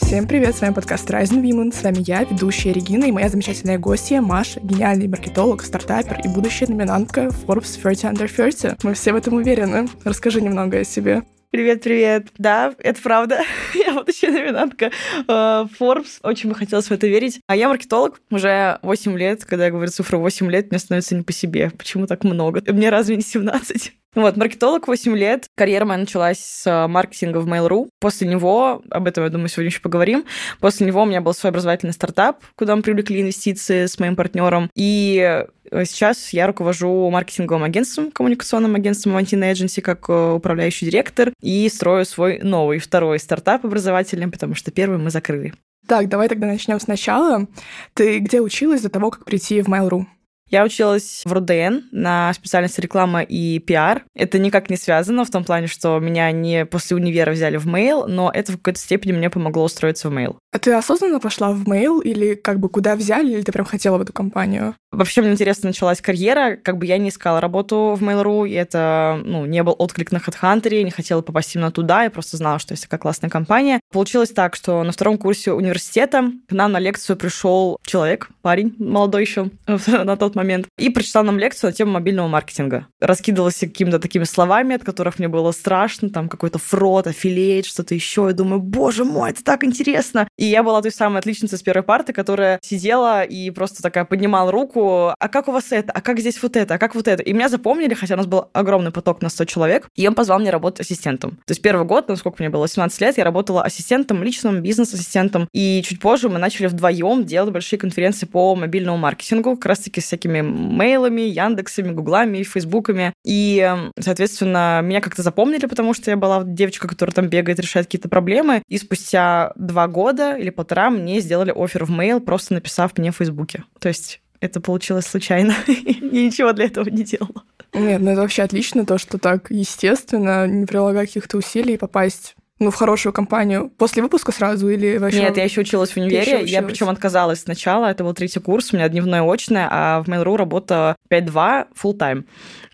Всем привет, с вами подкаст Rising Women, с вами я, ведущая Регина, и моя замечательная гостья Маша, гениальный маркетолог, стартапер и будущая номинантка Forbes 30 Under 30. Мы все в этом уверены. Расскажи немного о себе. Привет, привет. Да, это правда. я вот еще номинантка э, Forbes. Очень бы хотелось в это верить. А я маркетолог уже 8 лет. Когда я говорю цифру 8 лет, мне становится не по себе. Почему так много? Мне разве не 17? Вот, маркетолог 8 лет. Карьера моя началась с маркетинга в Mail.ru. После него, об этом, я думаю, сегодня еще поговорим, после него у меня был свой образовательный стартап, куда мы привлекли инвестиции с моим партнером. И э, Сейчас я руковожу маркетинговым агентством, коммуникационным агентством Avantiina Agency как э, управляющий директор и строю свой новый, второй стартап образовательный, потому что первый мы закрыли. Так, давай тогда начнем сначала. Ты где училась до того, как прийти в Mail.ru? Я училась в РУДН на специальности реклама и пиар. Это никак не связано в том плане, что меня не после универа взяли в Mail, но это в какой-то степени мне помогло устроиться в Mail. А ты осознанно пошла в мейл или как бы куда взяли, или ты прям хотела в эту компанию? Вообще, мне интересно, началась карьера. Как бы я не искала работу в Mail.ru, и это ну, не был отклик на HeadHunter, не хотела попасть именно туда, я просто знала, что есть такая классная компания. Получилось так, что на втором курсе университета к нам на лекцию пришел человек, парень, молодой еще на тот момент, и прочитал нам лекцию на тему мобильного маркетинга. Раскидывался какими-то такими словами, от которых мне было страшно, там какой-то фрод, аффилиейт, что-то еще. Я думаю, боже мой, это так интересно. И я была той самой отличницей с первой парты, которая сидела и просто такая поднимала руку, а как у вас это, а как здесь вот это, а как вот это. И меня запомнили, хотя у нас был огромный поток на 100 человек, и он позвал меня работать ассистентом. То есть первый год, насколько мне было 18 лет, я работала ассистентом, личным бизнес-ассистентом, и чуть позже мы начали вдвоем делать большие конференции по мобильному маркетингу, как раз-таки с всякими мейлами, Яндексами, Гуглами, Фейсбуками. И, соответственно, меня как-то запомнили, потому что я была девочка, которая там бегает, решает какие-то проблемы. И спустя два года или полтора мне сделали офер в мейл, просто написав мне в Фейсбуке. То есть это получилось случайно. Я ничего для этого не делала. Нет, ну это вообще отлично, то, что так естественно, не прилагая каких-то усилий попасть ну, в хорошую компанию после выпуска сразу или вообще? Нет, я еще училась в универе. Я причем отказалась сначала. Это был третий курс, у меня дневное очное, а в Mail.ru работа 5-2 full time.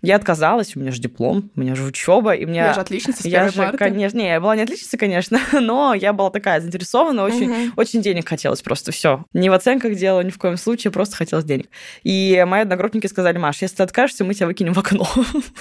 Я отказалась, у меня же диплом, у меня же учеба, и мне... Я же отличница с я же, конечно, Не, я была не отличница, конечно, но я была такая заинтересована, очень, угу. очень денег хотелось просто, все. Не в оценках дело, ни в коем случае, просто хотелось денег. И мои одногруппники сказали, Маш, если ты откажешься, мы тебя выкинем в окно.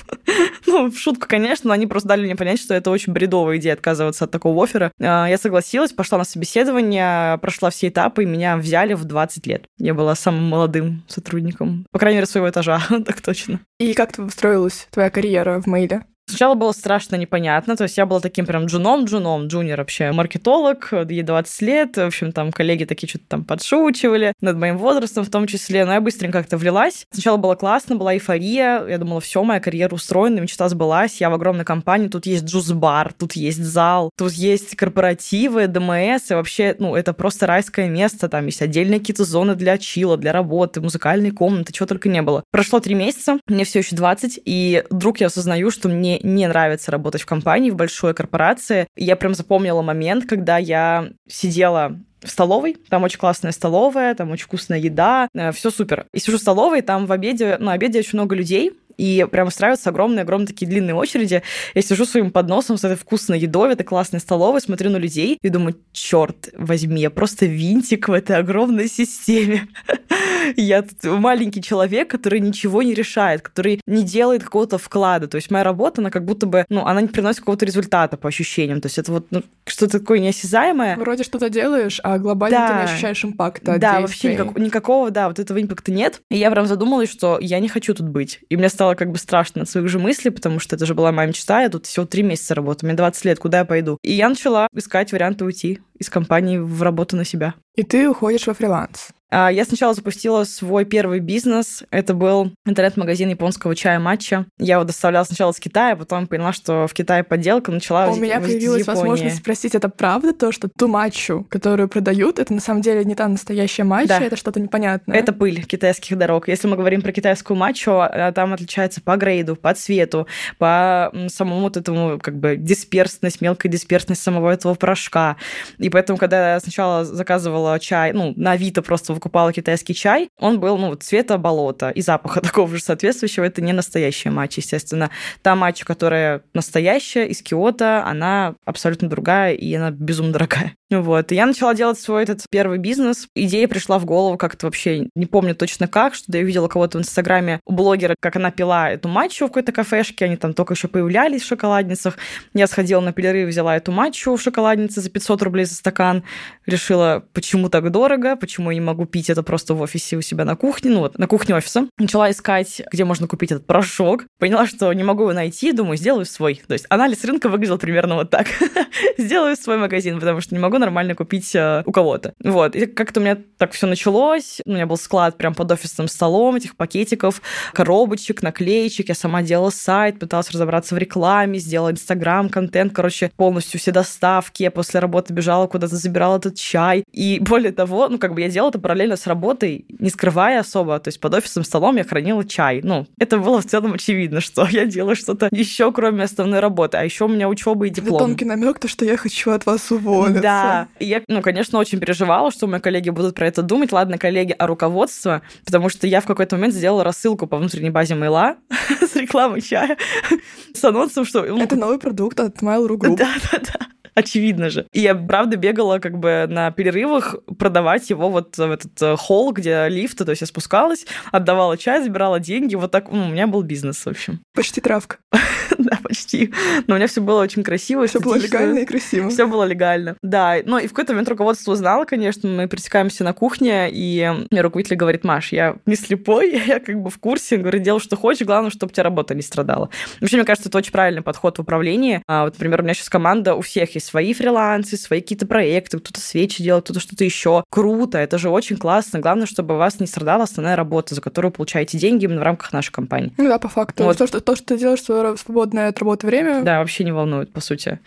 ну, в шутку, конечно, но они просто дали мне понять, что это очень бредовая идея отказываться от такого оффера. А, я согласилась, пошла на собеседование, прошла все этапы, и меня взяли в 20 лет. Я была самым молодым сотрудником, по крайней мере, своего этажа, так точно. И как ты строилась твоя карьера в мейле? Сначала было страшно непонятно, то есть я была таким прям джуном-джуном, джуниор вообще, маркетолог, ей 20 лет, в общем, там коллеги такие что-то там подшучивали над моим возрастом в том числе, но я быстренько как-то влилась. Сначала было классно, была эйфория, я думала, все, моя карьера устроена, мечта сбылась, я в огромной компании, тут есть джуз-бар, тут есть зал, тут есть корпоративы, ДМС, и вообще, ну, это просто райское место, там есть отдельные какие-то зоны для чила, для работы, музыкальные комнаты, чего только не было. Прошло три месяца, мне все еще 20, и вдруг я осознаю, что мне не нравится работать в компании, в большой корпорации. Я прям запомнила момент, когда я сидела в столовой, там очень классная столовая, там очень вкусная еда, э, все супер. И сижу в столовой, там в обеде, ну, обеде очень много людей, и прям устраиваются огромные-огромные такие длинные очереди. Я сижу своим подносом с этой вкусной едой в этой классной столовой, смотрю на людей и думаю, черт возьми, я просто винтик в этой огромной системе. Я маленький человек, который ничего не решает, который не делает какого-то вклада. То есть моя работа, она как будто бы, ну, она не приносит какого-то результата по ощущениям. То есть это вот ну, что-то такое неосязаемое. Вроде что-то делаешь, а глобально да. ты не ощущаешь импакта Да, вообще никак, никакого, да, вот этого импакта нет. И я прям задумалась, что я не хочу тут быть. И мне стало как бы страшно от своих же мыслей, потому что это же была моя мечта, я тут всего три месяца работаю, мне 20 лет, куда я пойду? И я начала искать варианты уйти из компании в работу на себя. И ты уходишь во фриланс. А, я сначала запустила свой первый бизнес. Это был интернет-магазин японского чая матча. Я его доставляла сначала с Китая, потом поняла, что в Китае подделка начала У меня появилась возможность спросить, это правда то, что ту матчу, которую продают, это на самом деле не та настоящая матча, да. это что-то непонятное? Это пыль китайских дорог. Если мы говорим про китайскую матчу, а, там отличается по грейду, по цвету, по самому вот этому как бы дисперсность, мелкая дисперсность самого этого порошка. И поэтому, когда я сначала заказывала чай, ну, на Авито просто покупала китайский чай, он был, ну, цвета болота и запаха такого же соответствующего. Это не настоящая матча, естественно. Та матча, которая настоящая, из Киота, она абсолютно другая, и она безумно дорогая. Вот. И я начала делать свой этот первый бизнес. Идея пришла в голову как-то вообще, не помню точно как, что я видела кого-то в Инстаграме, у блогера, как она пила эту матчу в какой-то кафешке, они там только еще появлялись в шоколадницах. Я сходила на перерыв, взяла эту матчу в шоколаднице за 500 рублей за стакан, решила, почему так дорого, почему я не могу пить это просто в офисе у себя на кухне, ну вот, на кухне офиса. Начала искать, где можно купить этот порошок. Поняла, что не могу его найти, думаю, сделаю свой. То есть анализ рынка выглядел примерно вот так. сделаю свой магазин, потому что не могу нормально купить э, у кого-то. Вот. И как-то у меня так все началось. У меня был склад прям под офисным столом этих пакетиков, коробочек, наклеечек. Я сама делала сайт, пыталась разобраться в рекламе, сделала инстаграм, контент, короче, полностью все доставки. Я после работы бежала куда-то, забирала этот чай. И более того, ну, как бы я делала это параллельно с работой, не скрывая особо. То есть под офисным столом я хранила чай. Ну, это было в целом очевидно, что я делаю что-то еще, кроме основной работы. А еще у меня учеба и диплом. Это тонкий намек, то, что я хочу от вас уволиться. Да. И я, ну, конечно, очень переживала, что мои коллеги будут про это думать. Ладно, коллеги, а руководство? Потому что я в какой-то момент сделала рассылку по внутренней базе мейла с рекламой чая, с анонсом, что... Ну, это новый продукт от Mail.ru Group. Да, да, да очевидно же. И я, правда, бегала как бы на перерывах продавать его вот в этот э, холл, где лифты, то есть я спускалась, отдавала чай, забирала деньги, вот так, ну, у меня был бизнес, в общем. Почти травка. да, почти. Но у меня все было очень красиво. Все было легально и красиво. Все было легально. Да. Ну и в какой-то момент руководство узнало, конечно, мы пересекаемся на кухне, и мне руководитель говорит, Маш, я не слепой, я как бы в курсе, говорит, делай, что хочешь, главное, чтобы у тебя работа не страдала. Вообще, мне кажется, это очень правильный подход в управлении. А, вот, например, у меня сейчас команда, у всех есть свои фрилансы, свои какие-то проекты, кто-то свечи делает, кто-то что-то еще. Круто, это же очень классно. Главное, чтобы у вас не страдала основная работа, за которую вы получаете деньги именно в рамках нашей компании. Ну да, по факту. Вот. То, что, то, что ты делаешь в свободное от работы время. Да, вообще не волнует, по сути.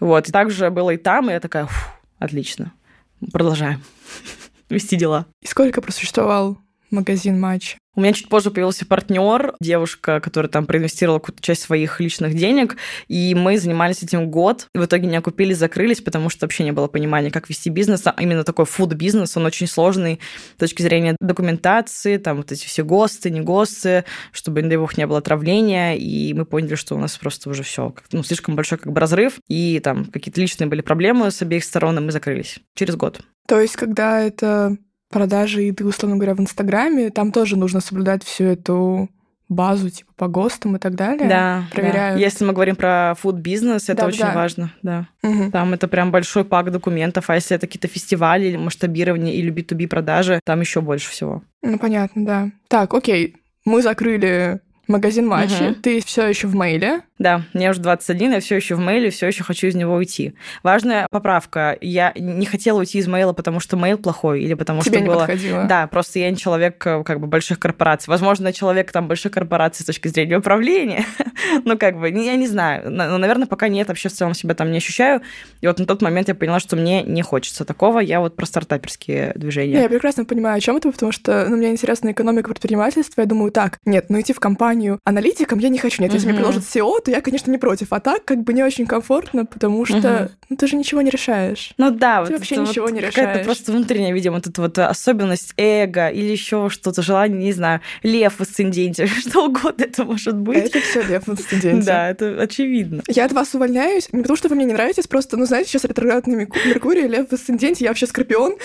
Вот. И также было и там, и я такая, отлично. Продолжаем вести дела. И сколько просуществовал магазин матч? У меня чуть позже появился партнер, девушка, которая там проинвестировала какую-то часть своих личных денег, и мы занимались этим год. В итоге не окупились, закрылись, потому что вообще не было понимания, как вести бизнес. А именно такой фуд-бизнес, он очень сложный с точки зрения документации, там вот эти все ГОСТы, не ГОСТы, чтобы, не дай бог, не было отравления, и мы поняли, что у нас просто уже все, ну, слишком большой как бы разрыв, и там какие-то личные были проблемы с обеих сторон, и мы закрылись через год. То есть, когда это продажи еды, условно говоря, в Инстаграме, там тоже нужно соблюдать всю эту базу, типа по ГОСТам и так далее. Да, проверяют. Да. Если мы говорим про фуд-бизнес, это да, очень да. важно, да. Угу. Там это прям большой пак документов, а если это какие-то фестивали или масштабирование или B2B продажи, там еще больше всего. Ну, понятно, да. Так, окей, мы закрыли магазин матчи, угу. ты все еще в мейле. Да, мне уже 21, я все еще в мейле, все еще хочу из него уйти. Важная поправка. Я не хотела уйти из мейла, потому что мейл плохой, или потому Тебе что не было. Подходило. Да, просто я не человек э, как бы больших корпораций. Возможно, человек там больших корпораций с точки зрения управления. ну, как бы, я не знаю. Но, наверное, пока нет, вообще в целом себя там не ощущаю. И вот на тот момент я поняла, что мне не хочется такого. Я вот про стартаперские движения. Я прекрасно понимаю, о чем это, потому что ну, мне интересна экономика предпринимательства. Я думаю, так, нет, ну идти в компанию аналитиком я не хочу. Нет, если мне предложат SEO, то я, конечно, не против. А так как бы не очень комфортно, потому что угу. ну, ты же ничего не решаешь. Ну да, ты вот вообще ничего вот не решаешь. Это просто внутренняя, видимо, вот эта вот особенность эго или еще что-то, желание, не знаю, лев в асценденте, что угодно это может быть. Это все лев в асценденте. Да, это очевидно. Я от вас увольняюсь, не потому что вы мне не нравитесь, просто, ну, знаете, сейчас ретроградный Меркурий, лев в асценденте, я вообще скорпион.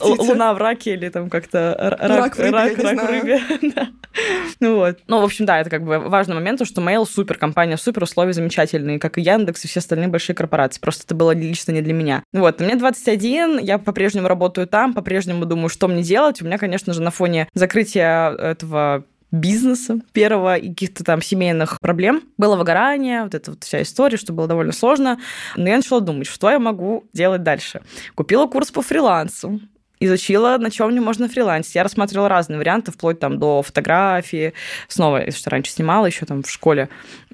Луна в раке или там как-то рак в рыбе. Ну вот. Ну, в общем, да, это как бы важный момент, что Mail супер компания, супер условия замечательные, как и Яндекс и все остальные большие корпорации. Просто это было лично не для меня. Вот, мне 21, я по-прежнему работаю там, по-прежнему думаю, что мне делать. У меня, конечно же, на фоне закрытия этого бизнеса первого и каких-то там семейных проблем. Было выгорание, вот эта вот вся история, что было довольно сложно. Но я начала думать, что я могу делать дальше. Купила курс по фрилансу, изучила, на чем мне можно фрилансить. Я рассматривала разные варианты, вплоть там до фотографии. Снова, что раньше снимала еще там в школе,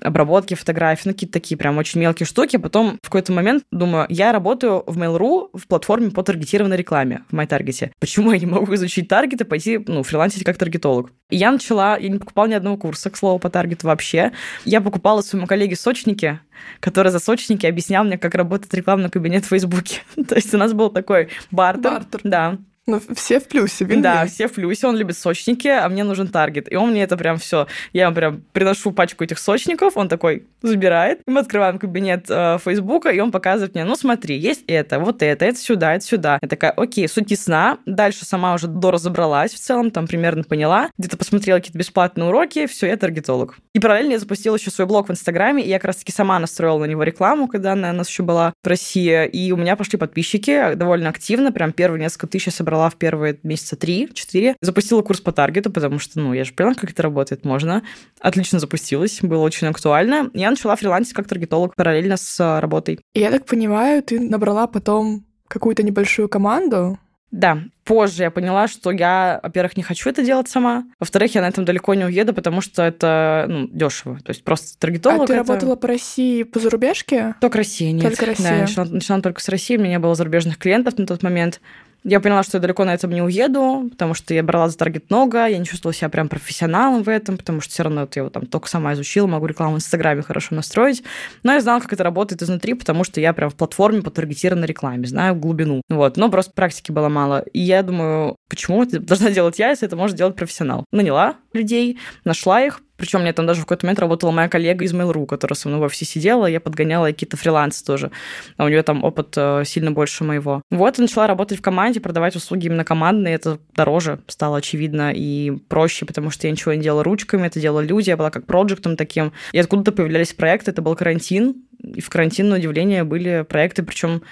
обработки фотографий, ну, какие-то такие прям очень мелкие штуки. Потом в какой-то момент думаю, я работаю в Mail.ru в платформе по таргетированной рекламе в MyTarget. Почему я не могу изучить таргет и пойти, ну, фрилансить как таргетолог? И я начала, я не покупала ни одного курса, к слову, по таргету вообще. Я покупала своему коллеге сочники, который за сочники объяснял мне, как работает рекламный кабинет в Фейсбуке. То есть у нас был такой бартер. Бартер. Да. Ну, все в плюсе, вин Да, все в плюсе, он любит сочники, а мне нужен таргет. И он мне это прям все. Я ему прям приношу пачку этих сочников, он такой забирает. Мы открываем кабинет э, Фейсбука, и он показывает мне, ну смотри, есть это, вот это, это сюда, это сюда. Я такая, окей, суть ясна. Дальше сама уже доразобралась в целом, там примерно поняла. Где-то посмотрела какие-то бесплатные уроки, все, я таргетолог. И параллельно я запустила еще свой блог в Инстаграме, и я как раз-таки сама настроила на него рекламу, когда она у нас еще была в России. И у меня пошли подписчики довольно активно, прям первые несколько тысяч я собрала собрала в первые месяца три-четыре. Запустила курс по таргету, потому что, ну, я же поняла, как это работает, можно. Отлично запустилась, было очень актуально. Я начала фрилансить как таргетолог параллельно с а, работой. Я так понимаю, ты набрала потом какую-то небольшую команду, да, позже я поняла, что я, во-первых, не хочу это делать сама, во-вторых, я на этом далеко не уеду, потому что это ну, дешево. То есть просто таргетолог. А ты это... работала по России, по зарубежке? Только Россия, нет. Только Россия. Да, начинала, начинала только с России, у меня не было зарубежных клиентов на тот момент. Я поняла, что я далеко на этом не уеду, потому что я брала за таргет много, я не чувствовала себя прям профессионалом в этом, потому что все равно вот я его там только сама изучила, могу рекламу в Инстаграме хорошо настроить. Но я знала, как это работает изнутри, потому что я прям в платформе по таргетированной рекламе, знаю глубину. Вот, но просто практики было мало. И я думаю, почему это должна делать я, если это может делать профессионал? Наняла людей, нашла их, причем мне там даже в какой-то момент работала моя коллега из Mail.ru, которая со мной в офисе сидела, я подгоняла какие-то фрилансы тоже. А у нее там опыт э, сильно больше моего. Вот, и начала работать в команде, продавать услуги именно командные. Это дороже стало очевидно и проще, потому что я ничего не делала ручками, это делали люди, я была как проектом таким. И откуда-то появлялись проекты, это был карантин, и в карантин, на удивление, были проекты, причем,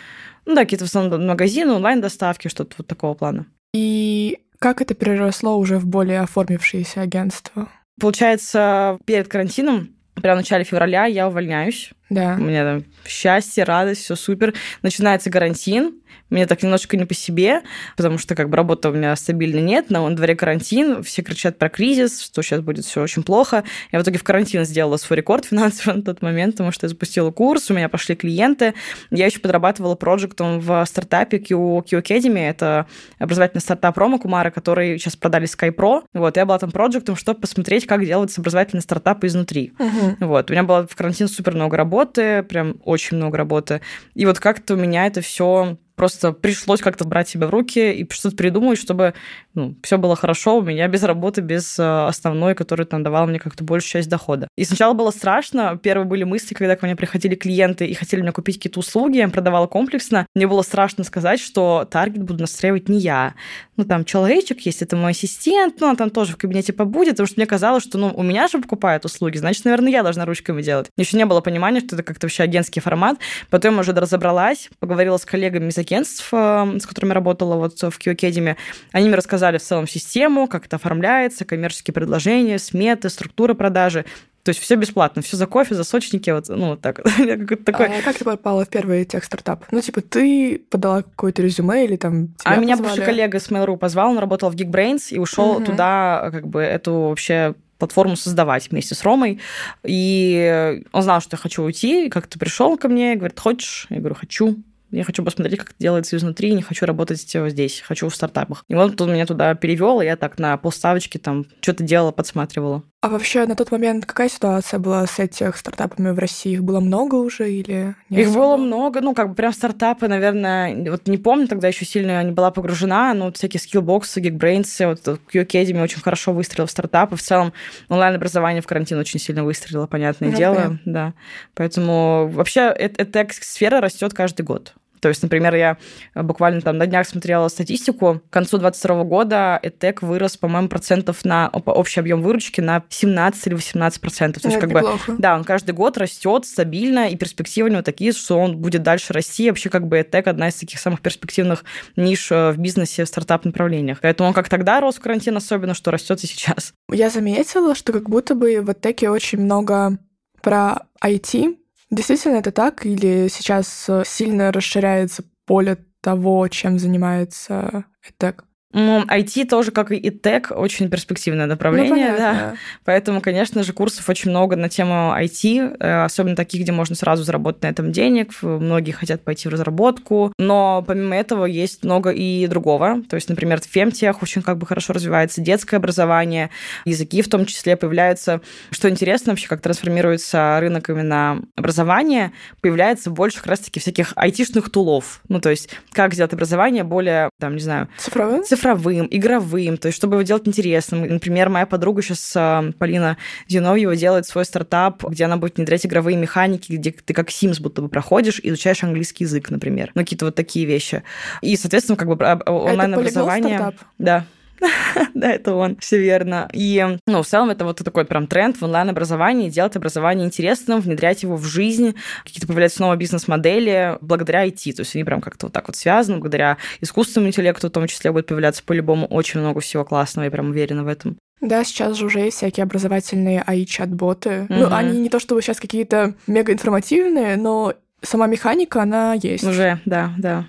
ну да, какие-то в основном магазины, онлайн-доставки, что-то вот такого плана. И как это переросло уже в более оформившееся агентство? Получается, перед карантином, прямо в начале февраля, я увольняюсь. Да. У меня там счастье, радость, все супер. Начинается карантин, мне так немножко не по себе, потому что как бы работы у меня стабильно нет, на дворе карантин, все кричат про кризис, что сейчас будет все очень плохо. Я в итоге в карантин сделала свой рекорд финансовый на тот момент, потому что я запустила курс, у меня пошли клиенты. Я еще подрабатывала проектом в стартапе Q, Q Academy, это образовательный стартап Рома Кумара, который сейчас продали SkyPro. Вот, я была там проектом, чтобы посмотреть, как делается образовательный стартап изнутри. Угу. Вот, у меня было в карантин супер много работы, прям очень много работы. И вот как-то у меня это все просто пришлось как-то брать себя в руки и что-то придумать, чтобы ну, все было хорошо у меня без работы, без э, основной, которая там давала мне как-то большую часть дохода. И сначала было страшно. Первые были мысли, когда ко мне приходили клиенты и хотели мне купить какие-то услуги, я им продавала комплексно. Мне было страшно сказать, что таргет буду настраивать не я. Ну, там человечек есть, это мой ассистент, ну, он там тоже в кабинете побудет, потому что мне казалось, что, ну, у меня же покупают услуги, значит, наверное, я должна ручками делать. Еще не было понимания, что это как-то вообще агентский формат. Потом уже разобралась, поговорила с коллегами из агентств, э, с которыми работала вот в Q Academy. Они мне рассказали в целом систему, как это оформляется, коммерческие предложения, сметы, структура продажи. То есть все бесплатно, все за кофе, за сочники, вот, ну, вот так. такой... А как ты попала в первый тех стартап? Ну, типа, ты подала какое-то резюме или там А меня бывший коллега с Mail.ru позвал, он работал в Geekbrains и ушел угу. туда, как бы, эту вообще платформу создавать вместе с Ромой. И он знал, что я хочу уйти, и как-то пришел ко мне говорит, хочешь? Я говорю, хочу. Я хочу посмотреть, как это делается изнутри, не хочу работать здесь, хочу в стартапах. И вот он меня туда перевел, и я так на полставочки там что-то делала, подсматривала. А вообще на тот момент какая ситуация была с этих стартапами в России? Их было много уже или нет? Их было много, ну, как бы прям стартапы, наверное, вот не помню, тогда еще сильно не была погружена, но вот всякие скиллбоксы, Geekbrains, вот Q Academy очень хорошо выстрелил в стартапы. В целом онлайн-образование в карантин очень сильно выстрелило, понятное ну, дело. Понятно. Да. Поэтому вообще эта сфера растет каждый год. То есть, например, я буквально там на днях смотрела статистику. К концу 2022 года EdTech вырос, по-моему, процентов на общий объем выручки на 17 или 18 процентов. То есть, как неплохо. бы, да, он каждый год растет стабильно, и перспективы у него такие, что он будет дальше расти. Вообще, как бы, EdTech одна из таких самых перспективных ниш э, в бизнесе, в стартап-направлениях. Поэтому он как тогда рос в карантин, особенно, что растет и сейчас. Я заметила, что как будто бы в EdTech очень много про IT, Действительно это так? Или сейчас э, сильно расширяется поле того, чем занимается EdTech? Ну, IT тоже, как и тег, очень перспективное направление, ну, да. Поэтому, конечно же, курсов очень много на тему IT, э, особенно таких, где можно сразу заработать на этом денег. Многие хотят пойти в разработку. Но помимо этого есть много и другого. То есть, например, в фемтех очень как бы хорошо развивается детское образование, языки в том числе появляются. Что интересно вообще, как трансформируется рынок именно образования, появляется больше как раз-таки всяких айтишных тулов. Ну, то есть, как сделать образование более, там, не знаю... Цифровым? Цифровым, игровым, то есть, чтобы его делать интересным. Например, моя подруга сейчас, а, Полина Зиновьева, делает свой стартап, где она будет внедрять игровые механики, где ты как Sims будто бы проходишь, изучаешь английский язык, например. Ну, какие-то вот такие вещи. И, соответственно, как бы онлайн-образование... Да, да, это он, все верно. И, ну, в целом, это вот такой прям тренд в онлайн-образовании, делать образование интересным, внедрять его в жизнь, какие-то появляются снова бизнес-модели благодаря IT, то есть они прям как-то вот так вот связаны, благодаря искусственному интеллекту в том числе будет появляться по-любому очень много всего классного, я прям уверена в этом. Да, сейчас же уже есть всякие образовательные AI-чат-боты. Mm-hmm. Ну, они не то чтобы сейчас какие-то мега информативные, но сама механика, она есть. Уже, да, да.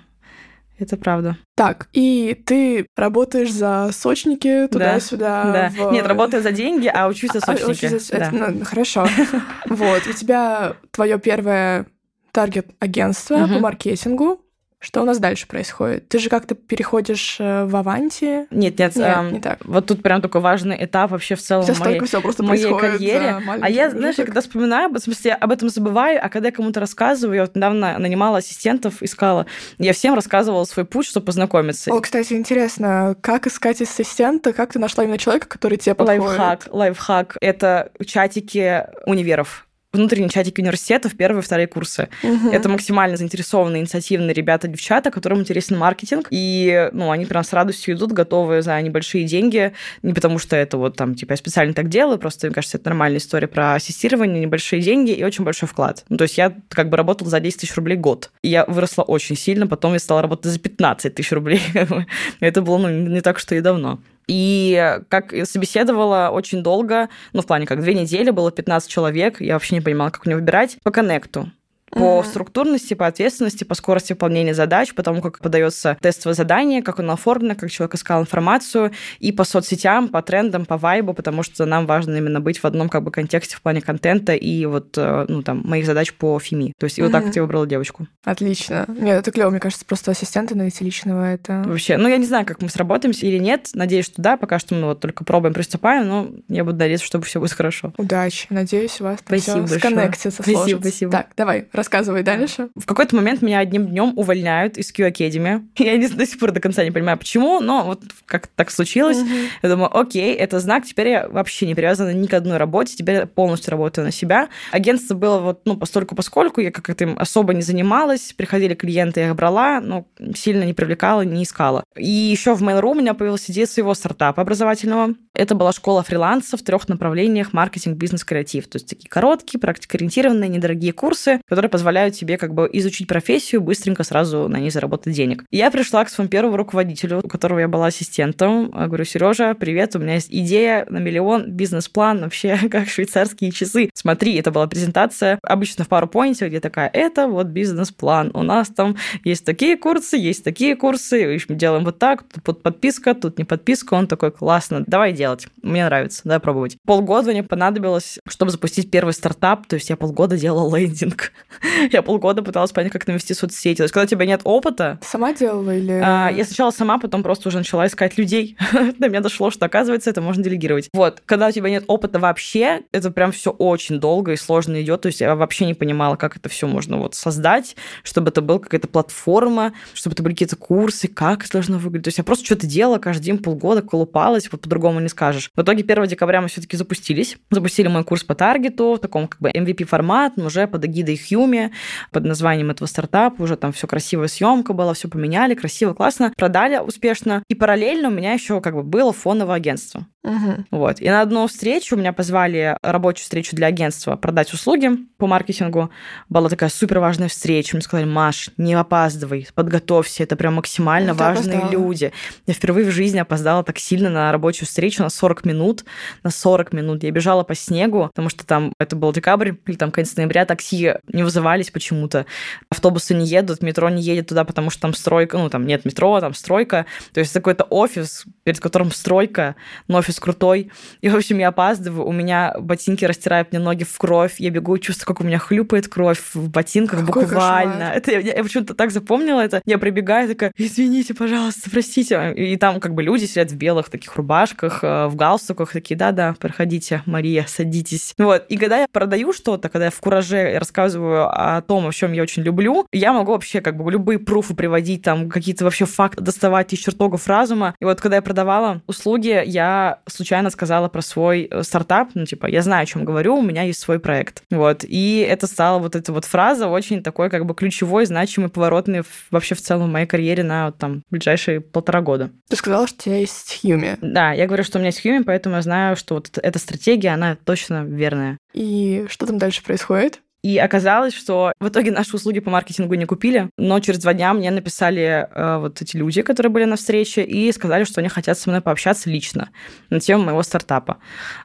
Это правда. Так, и ты работаешь за сочники туда-сюда? Да. В... Нет, работаю за деньги, а учусь за а, сочники. А, за... да. Это, ну, хорошо. Вот, у тебя твое первое таргет-агентство по маркетингу. Что у нас дальше происходит? Ты же как-то переходишь э, в Аванти? Нет, нет, нет эм, не так. Вот тут прям такой важный этап вообще в целом в моей, все просто моей карьере. А я, знаешь, я когда вспоминаю, в смысле, об этом забываю, а когда я кому-то рассказываю, я вот недавно нанимала ассистентов, искала, я всем рассказывала свой путь, чтобы познакомиться. О, кстати, интересно, как искать ассистента? Как ты нашла именно человека, который тебе подходит? Лайфхак, лайфхак. Это чатики универов внутренние чатики университетов, первые, вторые курсы. Угу. Это максимально заинтересованные, инициативные ребята, девчата, которым интересен маркетинг, и, ну, они прям с радостью идут, готовы за небольшие деньги, не потому что это вот там, типа, я специально так делаю, просто, мне кажется, это нормальная история про ассистирование, небольшие деньги и очень большой вклад. Ну, то есть я как бы работала за 10 тысяч рублей год. И я выросла очень сильно, потом я стала работать за 15 тысяч рублей. это было, ну, не так, что и давно. И как собеседовала очень долго, ну, в плане как две недели, было 15 человек, я вообще не понимала, как мне выбирать, по коннекту по mm-hmm. структурности, по ответственности, по скорости выполнения задач, по тому, как подается тестовое задание, как оно оформлено, как человек искал информацию, и по соцсетям, по трендам, по вайбу, потому что нам важно именно быть в одном как бы контексте в плане контента и вот, э, ну, там, моих задач по ФИМИ. То есть, и mm-hmm. вот так я выбрала девочку. Отлично. Нет, это клево, мне кажется, просто ассистенты найти личного, это... Вообще, ну, я не знаю, как мы сработаемся или нет, надеюсь, что да, пока что мы вот только пробуем, приступаем, но я буду надеяться, что все будет хорошо. Удачи, надеюсь, у вас спасибо все сконнектится, Спасибо, спасибо. Так, давай, Рассказывай дальше. В какой-то момент меня одним днем увольняют из Q Academy. Я не, до сих пор до конца не понимаю, почему, но вот как так случилось. Mm-hmm. Я думаю, окей, это знак, теперь я вообще не привязана ни к одной работе, теперь я полностью работаю на себя. Агентство было вот, ну, постольку поскольку, я как-то им особо не занималась, приходили клиенты, я их брала, но сильно не привлекала, не искала. И еще в Mail.ru у меня появилась идея своего стартапа образовательного. Это была школа фриланса в трех направлениях маркетинг, бизнес, креатив. То есть такие короткие, практикоориентированные, недорогие курсы, которые позволяют тебе как бы изучить профессию, быстренько сразу на ней заработать денег. Я пришла к своему первому руководителю, у которого я была ассистентом. Я говорю, Сережа, привет, у меня есть идея на миллион, бизнес-план, вообще как швейцарские часы. Смотри, это была презентация, обычно в PowerPoint, где такая, это вот бизнес-план. У нас там есть такие курсы, есть такие курсы, мы делаем вот так, тут подписка, тут не подписка. Он такой, классно, давай делать. Мне нравится, давай пробовать. Полгода мне понадобилось, чтобы запустить первый стартап, то есть я полгода делала лендинг. Я полгода пыталась понять, как навести соцсети. То есть, когда у тебя нет опыта... Сама делала или... А, я сначала сама, потом просто уже начала искать людей. До меня дошло, что, оказывается, это можно делегировать. Вот. Когда у тебя нет опыта вообще, это прям все очень долго и сложно идет. То есть, я вообще не понимала, как это все можно вот создать, чтобы это была какая-то платформа, чтобы это были какие-то курсы, как это должно выглядеть. То есть, я просто что-то делала каждый день полгода, колупалась, вот по-другому не скажешь. В итоге 1 декабря мы все-таки запустились. Запустили мой курс по таргету в таком как бы MVP-формат, уже под эгидой Хьюми под названием этого стартапа, уже там все красивая съемка была, все поменяли, красиво, классно, продали успешно. И параллельно у меня еще как бы было фоновое агентство. Угу. Вот. И на одну встречу меня позвали, рабочую встречу для агентства, продать услуги по маркетингу. Была такая супер важная встреча. Мне сказали, Маш, не опаздывай, подготовься, это прям максимально ну, важные опоздала. люди. Я впервые в жизни опоздала так сильно на рабочую встречу на 40 минут. На 40 минут. Я бежала по снегу, потому что там это был декабрь или там конец ноября, такси не образовались почему-то. Автобусы не едут, метро не едет туда, потому что там стройка, ну, там нет метро, там стройка. То есть какой-то офис, перед которым стройка, но офис крутой. И, в общем, я опаздываю, у меня ботинки растирают мне ноги в кровь, я бегу, чувствую, как у меня хлюпает кровь в ботинках Какой буквально. кошмар. Это я, я почему-то так запомнила это. Я прибегаю, такая, извините, пожалуйста, простите. И там как бы люди сидят в белых таких рубашках, э, в галстуках, такие, да-да, проходите, Мария, садитесь. Вот. И когда я продаю что-то, когда я в кураже рассказываю о том, о чем я очень люблю, я могу вообще как бы любые пруфы приводить, там какие-то вообще факты доставать из чертогов разума. И вот когда я продавала услуги, я случайно сказала про свой э, стартап, ну, типа, я знаю, о чем говорю, у меня есть свой проект. Вот. И это стала вот эта вот фраза очень такой как бы ключевой, значимый, поворотный вообще в целом в моей карьере на вот, там ближайшие полтора года. Ты сказала, что у тебя есть Хьюми. Да, я говорю, что у меня есть Human, поэтому я знаю, что вот эта стратегия, она точно верная. И что там дальше происходит? И оказалось, что в итоге наши услуги по маркетингу не купили, но через два дня мне написали э, вот эти люди, которые были на встрече, и сказали, что они хотят со мной пообщаться лично на тему моего стартапа.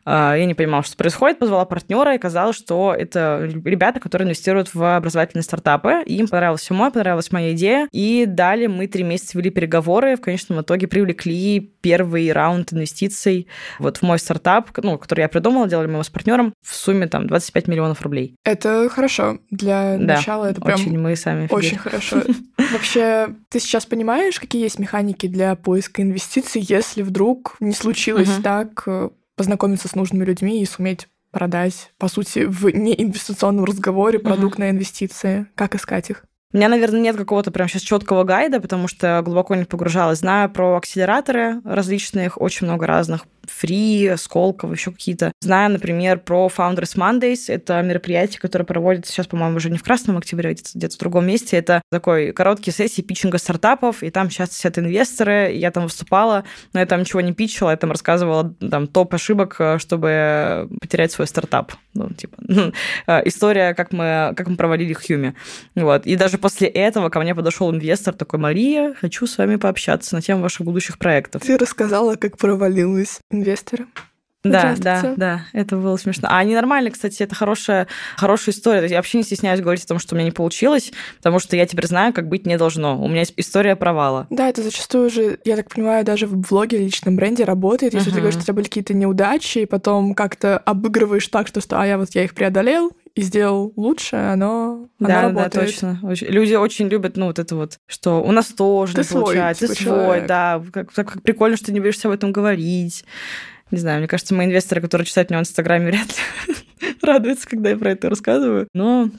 Э, я не понимала, что происходит, позвала партнера, и оказалось, что это ребята, которые инвестируют в образовательные стартапы. И им понравилось все мое, понравилась моя идея. И далее мы три месяца вели переговоры, в конечном итоге привлекли первый раунд инвестиций вот в мой стартап, ну, который я придумала, делали мы его с партнером, в сумме там 25 миллионов рублей. Это хорошо. Для Да, начала это прям Очень мы сами офигели. очень хорошо. Вообще, ты сейчас понимаешь, какие есть механики для поиска инвестиций, если вдруг не случилось так э, познакомиться с нужными людьми и суметь продать, по сути, в неинвестиционном разговоре продукт на инвестиции? Как искать их? У меня, наверное, нет какого-то прям сейчас четкого гайда, потому что глубоко не погружалась. Знаю про акселераторы различных, очень много разных. Фри, Сколково, еще какие-то. Знаю, например, про Founders Mondays. Это мероприятие, которое проводится сейчас, по-моему, уже не в Красном Октябре, а где-то, в другом месте. Это такой короткие сессии питчинга стартапов, и там сейчас сидят инвесторы. Я там выступала, но я там ничего не питчила, я там рассказывала там топ ошибок, э, чтобы потерять свой стартап. Ну, типа, э, история, как мы, как мы провалили Хьюми. Вот. И даже после этого ко мне подошел инвестор такой, Мария, хочу с вами пообщаться на тему ваших будущих проектов. Ты рассказала, как провалилась инвесторы. Да, да, да, это было смешно. А они нормально, кстати, это хорошая, хорошая история. То есть Я вообще не стесняюсь говорить о том, что у меня не получилось, потому что я теперь знаю, как быть не должно. У меня есть история провала. Да, это зачастую же, я так понимаю, даже в блоге, личном бренде работает. Если ты Мгм. говоришь, что у тебя были какие-то неудачи, и потом как-то обыгрываешь так, что, что а я вот я их преодолел и сделал лучше, оно, оно Да, да, работает. точно. Очень- Люди очень любят, ну, вот это вот, что у нас тоже Ты не свой, получается. типа, ты свой, человек. да. Как, как- прикольно, что ты не боишься об этом говорить. Не знаю, мне кажется, мои инвесторы, которые читают меня в Инстаграме, вряд ли радуются, когда я про это рассказываю. Но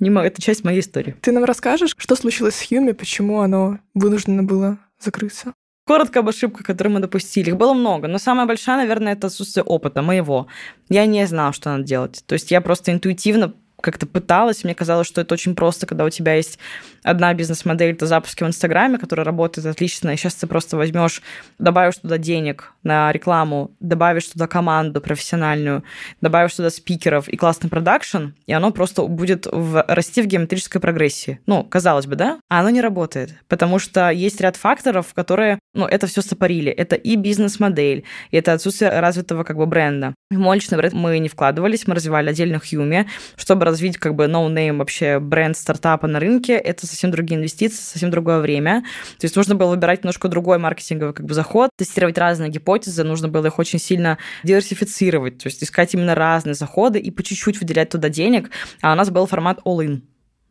не мо- это часть моей истории. Ты нам расскажешь, что случилось с Хьюми, почему оно вынуждено было закрыться? Коротко об ошибках, которые мы допустили. Их было много, но самая большая, наверное, это отсутствие опыта моего. Я не знала, что надо делать. То есть я просто интуитивно как-то пыталась, мне казалось, что это очень просто, когда у тебя есть одна бизнес-модель, это запуски в Инстаграме, которая работает отлично, и сейчас ты просто возьмешь, добавишь туда денег на рекламу, добавишь туда команду профессиональную, добавишь туда спикеров и классный продакшн, и оно просто будет в, расти в геометрической прогрессии. Ну, казалось бы, да? А оно не работает, потому что есть ряд факторов, которые, ну, это все сопарили. Это и бизнес-модель, и это отсутствие развитого как бы бренда. В мой личный бренд мы не вкладывались, мы развивали отдельно Хьюми, чтобы развить как бы no-name вообще бренд стартапа на рынке. Это совсем другие инвестиции, совсем другое время. То есть нужно было выбирать немножко другой маркетинговый как бы заход, тестировать разные гипотезы, нужно было их очень сильно диверсифицировать, то есть искать именно разные заходы и по чуть-чуть выделять туда денег. А у нас был формат all-in.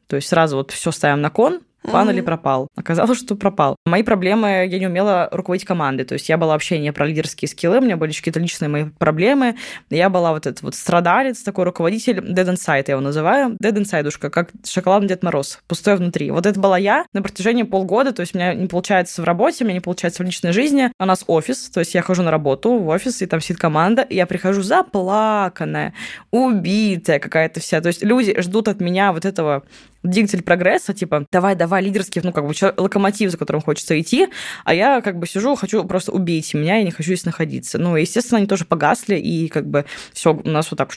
То есть сразу вот все ставим на кон, Мгм. или пропал? Оказалось, что пропал. Мои проблемы, я не умела руководить командой. То есть я была вообще не про лидерские скиллы, у меня были какие-то личные мои проблемы. Я была вот этот вот страдалец, такой руководитель, dead inside я его называю. Dead inside как шоколадный Дед Мороз, пустой внутри. Вот это была я на протяжении полгода. То есть у меня не получается в работе, у меня не получается в личной жизни. У нас офис, то есть я хожу на работу в офис, и там сидит команда, и я прихожу заплаканная, убитая какая-то вся. То есть люди ждут от меня вот этого двигатель прогресса, типа, давай, давай, лидерский, ну, как бы, локомотив, за которым хочется идти, а я, как бы, сижу, хочу просто убить меня, я не хочу здесь находиться. Ну, естественно, они тоже погасли, и, как бы, все у нас вот так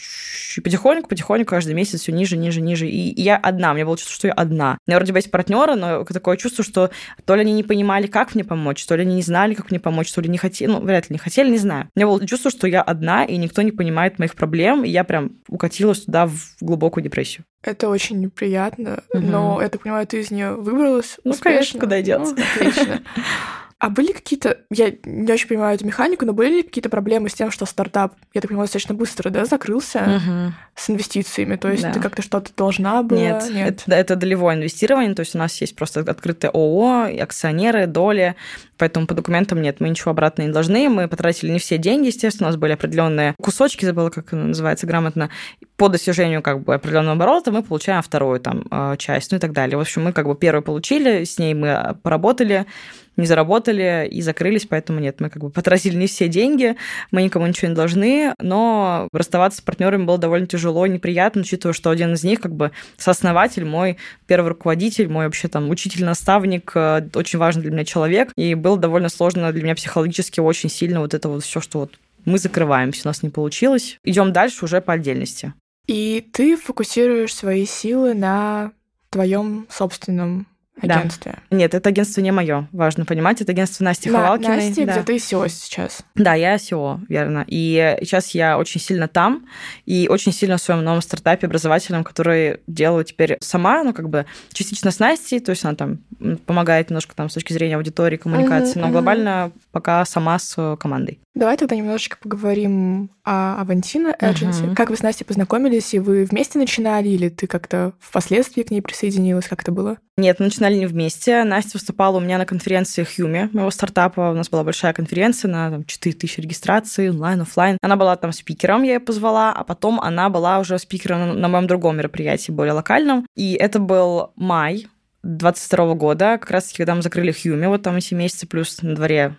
потихоньку, потихоньку, каждый месяц все ниже, ниже, ниже. И я одна, у меня было чувство, что я одна. У меня вроде бы есть партнеры, но такое чувство, что то ли они не понимали, как мне помочь, то ли они не знали, как мне помочь, то ли не хотели, ну, вряд ли не хотели, не знаю. У меня было чувство, что я одна, и никто не понимает моих проблем, и я прям укатилась туда в глубокую депрессию. Это очень неприятно, угу. но я так понимаю, ты из нее выбралась. Ну, успешно. конечно, куда деться. Ну, отлично. А были какие-то, я не очень понимаю эту механику, но были ли какие-то проблемы с тем, что стартап, я так понимаю, достаточно быстро, да, закрылся угу. с инвестициями? То есть Да. ты как-то что-то должна была? Нет, Это, это долевое инвестирование, то есть у нас есть просто открытое ООО, акционеры, доли, поэтому по документам нет, мы ничего обратно не должны, мы потратили не все деньги, естественно, у нас были определенные кусочки, забыла, как называется грамотно, по достижению как бы определенного оборота мы получаем вторую там э, часть, ну и так далее. В общем, мы как бы первую получили, с ней мы поработали, не заработали и закрылись, поэтому нет, мы как бы потратили не все деньги, мы никому ничего не должны, но расставаться с партнерами было довольно тяжело неприятно, учитывая, что один из них как бы сооснователь, мой первый руководитель, мой вообще там учитель-наставник, э, очень важный для меня человек, и было довольно сложно для меня психологически очень сильно вот это вот все, что вот мы закрываемся, у нас не получилось. Идем дальше уже по отдельности. И ты фокусируешь свои силы на твоем собственном Да. агентстве. Нет, это агентство не мое, важно понимать. Это агентство Насти На- Ховалкиной. Насти, да. где ты SEO сейчас. Да, я SEO, верно. И сейчас я очень сильно там, и очень сильно в своем новом стартапе образовательном, который делаю теперь сама, ну, как бы частично с Настей, то есть она там помогает немножко там с точки зрения аудитории, коммуникации, Мгм, но мгм. глобально пока сама с э, командой. Давай тогда немножечко поговорим о Авантина Agency. Мгм. Как вы с Настей познакомились, и вы вместе начинали, или ты как-то впоследствии к ней присоединилась? Как это было? Нет, мы начинали не вместе. Настя выступала у меня на конференции Хьюми, моего стартапа. У нас была большая конференция на там, 4000 регистраций, онлайн, офлайн. Она была там спикером, я ее позвала, а потом она была уже спикером на, на моем другом мероприятии, более локальном. И это был май 22 года, как раз когда мы закрыли Хьюми, вот там эти месяцы плюс на дворе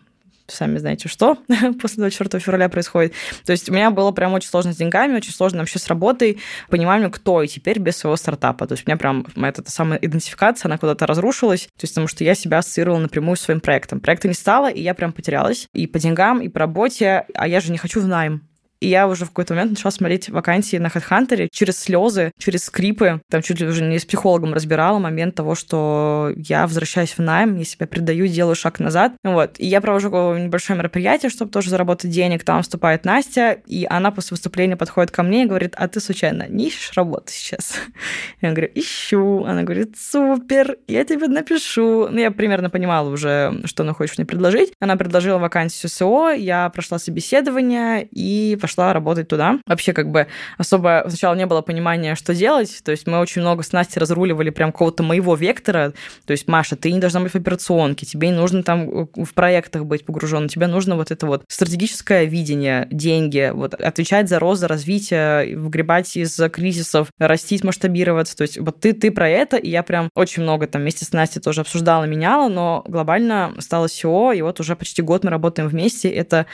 сами знаете, что после 24 февраля происходит. То есть у меня было прям очень сложно с деньгами, очень сложно вообще с работой, пониманием, кто и теперь без своего стартапа. То есть у меня прям моя эта самая идентификация, она куда-то разрушилась, то есть потому что я себя ассоциировала напрямую с своим проектом. Проекта не стало, и я прям потерялась и по деньгам, и по работе, а я же не хочу в найм. И я уже в какой-то момент начала смотреть вакансии на HeadHunter через слезы, через скрипы. Там чуть ли уже не с психологом разбирала момент того, что я возвращаюсь в найм, я себя предаю, делаю шаг назад. Вот. И я провожу небольшое мероприятие, чтобы тоже заработать денег. Там вступает Настя, и она после выступления подходит ко мне и говорит, а ты случайно не ищешь работу сейчас? Я говорю, ищу. Она говорит, супер, я тебе напишу. Ну, я примерно понимала уже, что она хочет мне предложить. Она предложила вакансию СО, я прошла собеседование и пошла работать туда. Вообще, как бы, особо сначала не было понимания, что делать. То есть мы очень много с Настей разруливали прям какого-то моего вектора. То есть, Маша, ты не должна быть в операционке, тебе не нужно там в проектах быть погружен, тебе нужно вот это вот стратегическое видение, деньги, вот отвечать за рост, за развитие, выгребать из кризисов, растить, масштабироваться. То есть вот ты, ты про это, и я прям очень много там вместе с Настей тоже обсуждала, меняла, но глобально стало SEO, и вот уже почти год мы работаем вместе. Это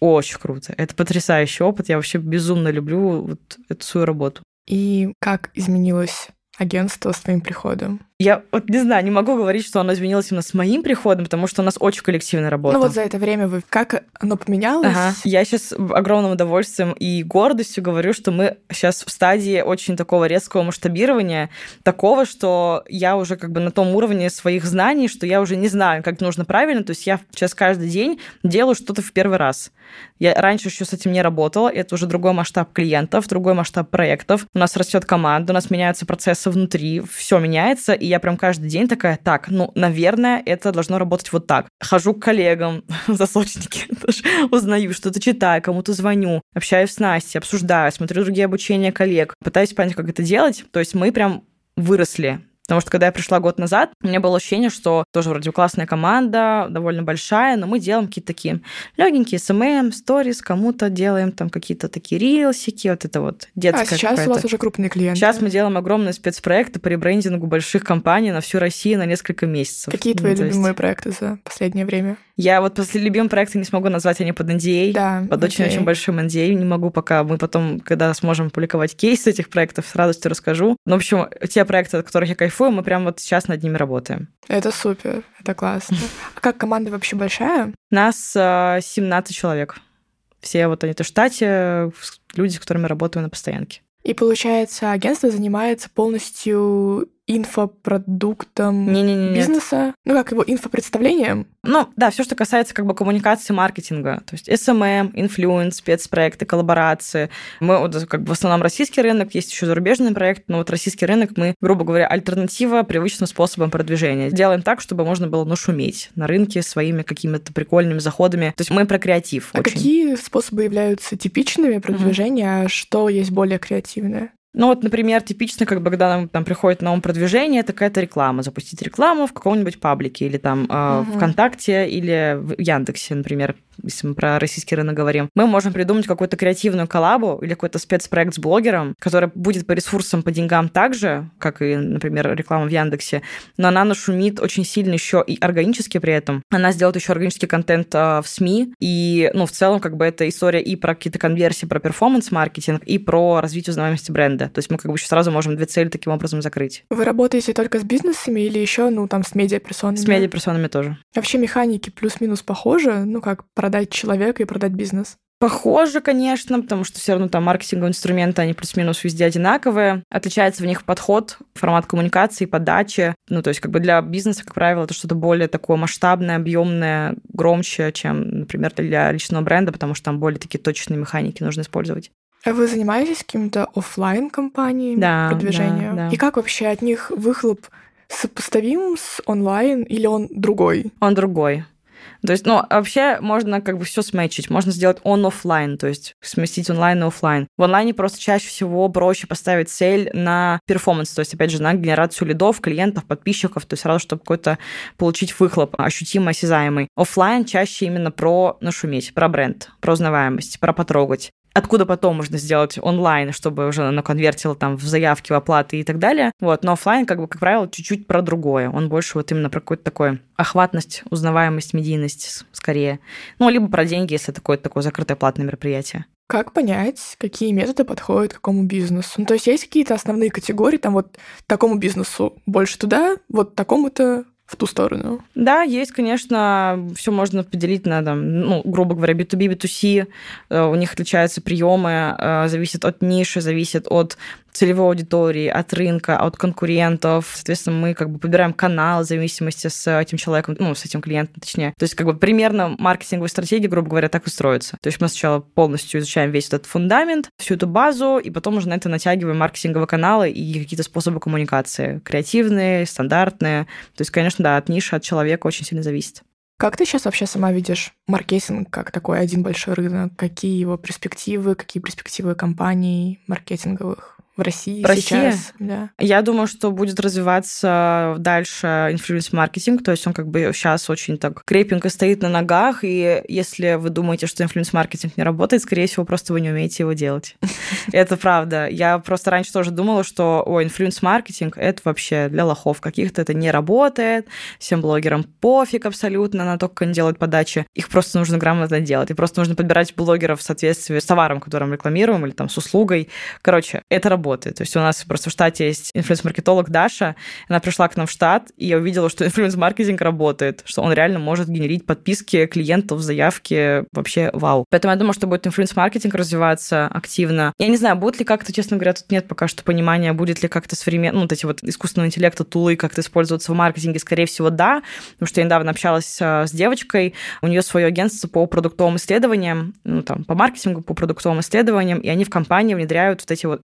очень круто. Это потрясающий опыт. Я вообще безумно люблю вот эту свою работу. И как изменилось агентство с твоим приходом? Я вот не знаю, не могу говорить, что оно изменилось именно с моим приходом, потому что у нас очень коллективная работа. Ну вот за это время вы как оно поменялось? Ага. Я сейчас огромным удовольствием и гордостью говорю, что мы сейчас в стадии очень такого резкого масштабирования, такого, что я уже как бы на том уровне своих знаний, что я уже не знаю, как нужно правильно. То есть я сейчас каждый день делаю что-то в первый раз. Я раньше еще с этим не работала. Это уже другой масштаб клиентов, другой масштаб проектов. У нас растет команда, у нас меняются процессы внутри, все меняется, и я прям каждый день такая, так, ну, наверное, это должно работать вот так. Хожу к коллегам, засочники, узнаю, что-то читаю, кому-то звоню, общаюсь с Настей, обсуждаю, смотрю другие обучения коллег, пытаюсь понять, как это делать. То есть мы прям выросли Потому что когда я пришла год назад, у меня было ощущение, что тоже вроде классная команда, довольно большая, но мы делаем какие-то такие легенькие SMM, stories, кому-то делаем там какие-то такие reels ики, вот это вот детская А сейчас у вас уже крупные клиенты. Сейчас мы делаем огромные спецпроекты по ребрендингу больших компаний на всю Россию на несколько месяцев. Какие Ну, твои есть любимые проекты за последнее время? Я вот после любимых проектов не смогу назвать, они под NDA. Да, Под очень-очень окей. большим NDA. Не могу пока. Мы потом, когда сможем публиковать кейсы этих проектов, с радостью расскажу. Ну, в общем, те проекты, от которых я кайфую, мы прям вот сейчас над ними работаем. Это супер, это классно. А как команда вообще большая? Нас э, 17 человек. Все вот они в штате, люди, с которыми работаю на постоянке. И получается, агентство занимается полностью инфопродуктом Не, не, не, бизнеса? Ну, как его инфопредставлением? Ну, да, все, что касается как бы коммуникации, маркетинга, то есть SMM, influence, спецпроекты, коллаборации. Мы вот как бы в основном российский рынок, есть еще зарубежный проект, но вот российский рынок мы, грубо говоря, альтернатива привычным способам продвижения. Делаем так, чтобы можно было нашуметь на рынке своими какими-то прикольными заходами. То есть мы про креатив. А очень. какие способы являются типичными продвижения, а что есть более креативное? Ну вот, например, типично, как бы, когда нам там приходит на ум продвижение, это какая-то реклама. Запустить рекламу в каком-нибудь паблике или там э, Мгм. ВКонтакте или в Яндексе, например, если мы про российский рынок говорим. Мы можем придумать какую-то креативную коллабу или какой-то спецпроект с блогером, который будет по ресурсам, по деньгам так же, как и, например, реклама в Яндексе, но она нашумит очень сильно еще и органически при этом. Она сделает еще органический контент э, в СМИ, и, ну, в целом, как бы это история и про какие-то конверсии, про перформанс-маркетинг, и про развитие узнаваемости бренда. То есть мы как бы еще сразу можем две цели таким образом закрыть. Вы работаете только с бизнесами или еще, ну, там, с медиаперсонами? С медиаперсонами тоже. Вообще механики плюс-минус похожи, ну, как продать человека и продать бизнес. Похоже, конечно, потому что все равно там маркетинговые инструменты, они плюс-минус везде одинаковые. Отличается в них подход, формат коммуникации, подачи. Ну, то есть как бы для бизнеса, как правило, это что-то более такое масштабное, объемное, громче, чем, например, для личного бренда, потому что там более такие точные механики нужно использовать. А вы занимаетесь какими-то оффлайн компаниями Да, продвижения? да, да. И как вообще от них выхлоп сопоставим с онлайн или он другой? Он другой. То есть, ну, вообще можно как бы все сметчить. Можно сделать он-оффлайн, то есть сместить онлайн и оффлайн. В онлайне просто чаще всего проще поставить цель на performance, то есть, опять же, на генерацию лидов, клиентов, подписчиков, то есть сразу, чтобы какой-то получить выхлоп ощутимо осязаемый. Оффлайн чаще именно про нашуметь, про бренд, про узнаваемость, про потрогать откуда потом можно сделать онлайн, чтобы уже оно конвертило там в заявки, в оплаты и так далее. Вот, но оффлайн, как бы, как правило, чуть-чуть про другое. Он больше вот именно про какую-то такую охватность, узнаваемость, медийность скорее. Ну, либо про деньги, если такое такое закрытое платное мероприятие. Как понять, какие методы подходят какому бизнесу? Ну, то есть есть какие-то основные категории, там вот такому бизнесу больше туда, вот такому-то в ту сторону. Да, есть, конечно, все можно поделить на, там, ну, грубо говоря, B2B, B2C. Э, У них отличаются приемы, э, зависит от ниши, зависит от целевой аудитории, от рынка, от конкурентов. Соответственно, мы как бы подбираем канал в зависимости с этим человеком, ну, с этим клиентом, точнее. То есть как бы примерно маркетинговая стратегия, грубо говоря, так и строится. То есть мы сначала полностью изучаем весь этот фундамент, всю эту базу, и потом уже на это натягиваем маркетинговые каналы и какие-то способы коммуникации. Креативные, стандартные. То есть, конечно, да, от ниши, от человека очень сильно зависит. Как ты сейчас вообще сама видишь маркетинг как такой один большой рынок? Какие его перспективы, какие перспективы компаний маркетинговых в России В России? сейчас? Да. Я думаю, что будет развиваться дальше инфлюенс-маркетинг, то есть он как бы сейчас очень так крепенько стоит на ногах, и если вы думаете, что инфлюенс-маркетинг не работает, скорее всего, просто вы не умеете его делать. Это правда. Я просто раньше тоже думала, что, о, инфлюенс-маркетинг — это вообще для лохов каких-то, это не работает, всем блогерам пофиг абсолютно на то, как они делают подачи. Их просто нужно грамотно делать, и просто нужно подбирать блогеров в соответствии с товаром, которым рекламируем, или там с услугой. Короче, это работает. То есть у нас просто в штате есть инфлюенс-маркетолог Даша, она пришла к нам в штат, и я увидела, что инфлюенс-маркетинг работает, что он реально может генерить подписки клиентов, заявки, вообще вау. Поэтому я думаю, что будет инфлюенс-маркетинг развиваться активно. Я не знаю, будет ли как-то, честно говоря, тут нет пока что понимания, будет ли как-то современно, ну, вот эти вот искусственного интеллекта, тулы как-то использоваться в маркетинге, скорее всего, да, потому что я недавно общалась а, с девочкой, у нее свое агентство по продуктовым исследованиям, ну, там, по маркетингу, по продуктовым исследованиям, и они в компании внедряют вот эти вот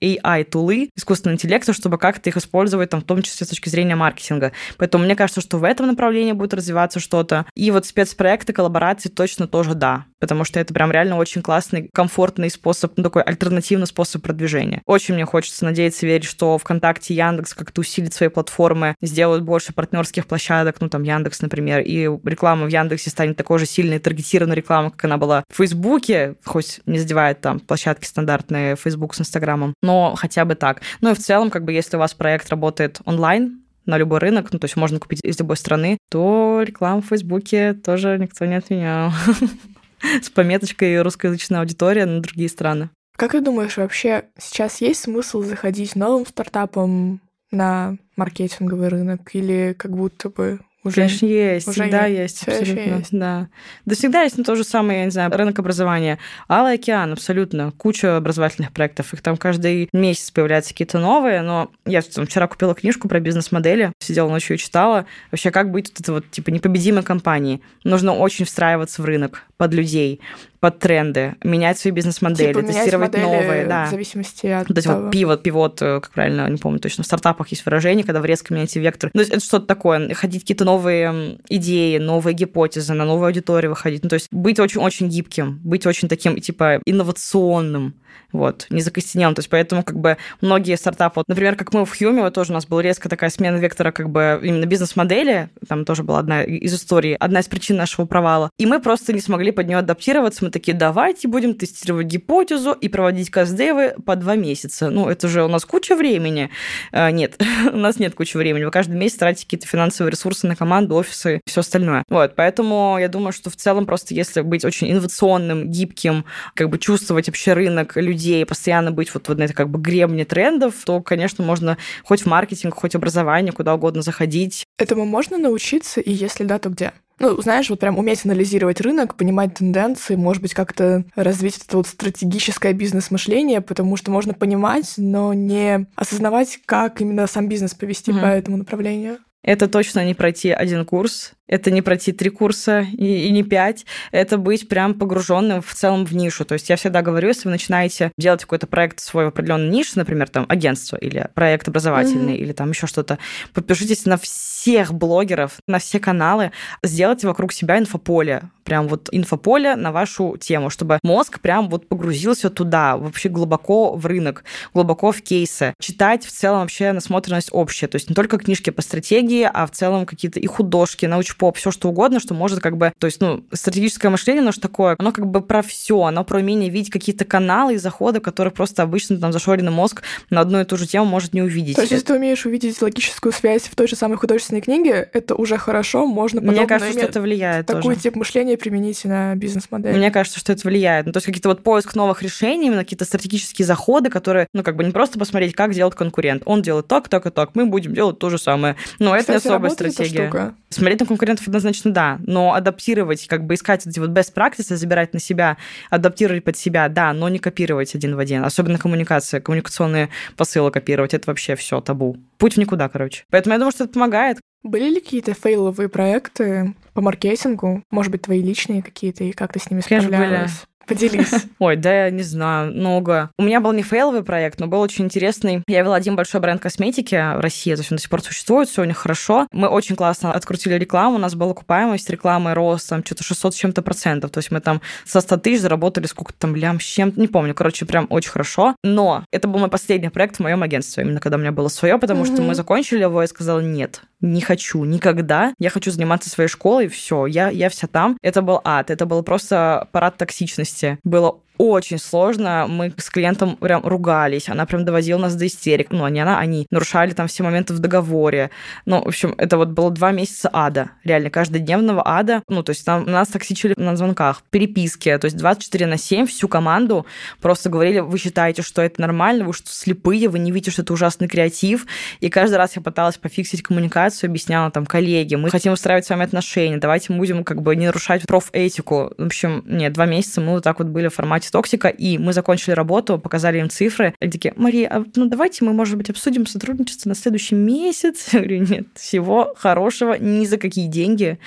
AI-тулы искусственного интеллекта, чтобы как-то их использовать, там, в том числе с точки зрения маркетинга. Поэтому мне кажется, что в этом направлении будет развиваться что-то. И вот спецпроекты, коллаборации точно тоже да, потому что это прям реально очень классный, комфортный способ, ну, такой альтернативный способ продвижения. Очень мне хочется надеяться, верить, что ВКонтакте Яндекс как-то усилит свои платформы, сделают больше партнерских площадок, ну, там, Яндекс, например, и реклама в Яндексе станет такой же сильной таргетированной рекламой, как она была в Фейсбуке, хоть не задевает там площадки стандартные Facebook с Инстаграмом, но хотя бы так. Ну и в целом, как бы, если у вас проект работает онлайн, на любой рынок, ну, то есть можно купить из любой страны, то рекламу в Фейсбуке тоже никто не отменял. С пометочкой русскоязычная аудитория на другие страны. Как ты думаешь, вообще сейчас есть смысл заходить новым стартапом на маркетинговый рынок или как будто бы Уже, Конечно, есть, уже всегда есть, ещё абсолютно. есть. Да. Да всегда есть ну, то же самое, я не знаю, рынок образования. Алый океан, абсолютно. Куча образовательных проектов. Их там каждый месяц появляются какие-то новые, но я там, вчера купила книжку про бизнес-модели, сидела ночью и читала. Вообще, как быть вот это вот, типа, непобедимой компанией. Нужно очень встраиваться в рынок под людей, под тренды, менять свои бизнес-модели, типа, тестировать новые. Да. в зависимости от Вот эти того. вот пивот, пивот, э, как правильно, не помню точно, в стартапах есть выражение, когда вы резко меняете вектор. Ну, то есть это что-то такое, ходить какие-то новые идеи, новые гипотезы, на новую аудиторию выходить. Ну, то есть быть очень-очень гибким, быть очень таким, типа, инновационным вот, не закостенелым. То есть поэтому как бы многие стартапы, вот, например, как мы в Хьюме, вот тоже у нас была резко такая смена вектора как бы именно бизнес-модели, там тоже была одна из историй, одна из причин нашего провала. И мы просто не смогли под нее адаптироваться. Мы такие, давайте будем тестировать гипотезу и проводить каздевы по два месяца. Ну, это же у нас куча времени. А, Нет, у нас нет кучи времени. Вы каждый месяц тратите какие-то финансовые ресурсы на команду, офисы все остальное. Вот, поэтому я думаю, что в целом просто если быть очень инновационным, гибким, как бы чувствовать вообще рынок людей, постоянно быть вот, вот на этой как бы гребне трендов, то, конечно, можно хоть в маркетинг, хоть в образование, куда угодно заходить. Этому можно научиться, и если да, то где? Ну, знаешь, вот прям уметь анализировать рынок, понимать тенденции, может быть, как-то развить это вот стратегическое бизнес-мышление, потому что можно понимать, но не осознавать, как именно сам бизнес повести Мгм. по этому направлению. Это точно не пройти один курс, это не пройти три курса и, и не пять, это быть прям погруженным в целом в нишу. То есть я всегда говорю, если вы начинаете делать какой-то проект свой в определенной нише, например, там агентство или проект образовательный Мгм. или там еще что-то, подпишитесь на всех блогеров, на все каналы, сделайте вокруг себя инфополе, прям вот инфополе на вашу тему, чтобы мозг прям вот погрузился туда, вообще глубоко в рынок, глубоко в кейсы. Читать в целом вообще насмотренность общая, то есть не только книжки по стратегии, а в целом какие-то и художки, научпоп, все что угодно, что может как бы, то есть, ну, стратегическое мышление, оно же такое, оно как бы про все, оно про умение видеть какие-то каналы и заходы, которые просто обычно там зашоренный мозг на одну и ту же тему может не увидеть. То есть, если ты умеешь увидеть логическую связь в той же самой художественной книге, это уже хорошо, можно Мне кажется, что это влияет такой тоже. тип мышления применить на бизнес-модель. Мне кажется, что это влияет. Ну, то есть какие-то вот поиск новых решений, именно какие-то стратегические заходы, которые, ну, как бы не просто посмотреть, как делает конкурент. Он делает так, так и так, мы будем делать то же самое. Но это не Кстати, особая стратегия. Смотреть на конкурентов однозначно да, но адаптировать, как бы искать эти вот best practices, забирать на себя, адаптировать под себя, да, но не копировать один в один. Особенно коммуникация, коммуникационные посылы копировать, это вообще все табу. Путь в никуда, короче. Поэтому я думаю, что это помогает. Были ли какие-то фейловые проекты по маркетингу? Может быть, твои личные какие-то, и как ты с ними справлялась? Поделись. Ой, да, я не знаю, много. У меня был не фейловый проект, но был очень интересный. Я вела один большой бренд косметики в России, то есть он до сих пор существует, все у них хорошо. Мы очень классно открутили рекламу, у нас была окупаемость рекламы рост там что-то 600 с чем-то процентов. То есть мы там со 100 тысяч заработали сколько там лям с чем-то, не помню, короче, прям очень хорошо. Но это был мой последний проект в моем агентстве, именно когда у меня было свое, потому что Мгм. мы закончили его, я сказала, нет, не хочу никогда, я хочу заниматься своей школой, все, я, я вся там. Это был ад, это был просто парад токсичности. Было очень сложно. Мы с клиентом прям ругались. Она прям доводила нас до истерик. Ну, не она, они нарушали там все моменты в договоре. Ну, в общем, это вот было два месяца ада. Реально, каждодневного ада. Ну, то есть там нас токсичили на звонках, переписке. То есть 24 на 7 всю команду просто говорили, вы считаете, что это нормально, вы что, слепые, вы не видите, что это ужасный креатив. И каждый раз я пыталась пофиксить коммуникацию, объясняла там, коллеги, мы хотим устраивать с вами отношения, давайте будем как бы не нарушать профэтику. В общем, нет, два месяца мы вот так вот были в формате токсика, и мы закончили работу, показали им цифры. Они такие, Мария, а ну давайте мы, может быть, обсудим сотрудничество на следующий месяц. Я говорю, нет, всего хорошего, ни за какие деньги.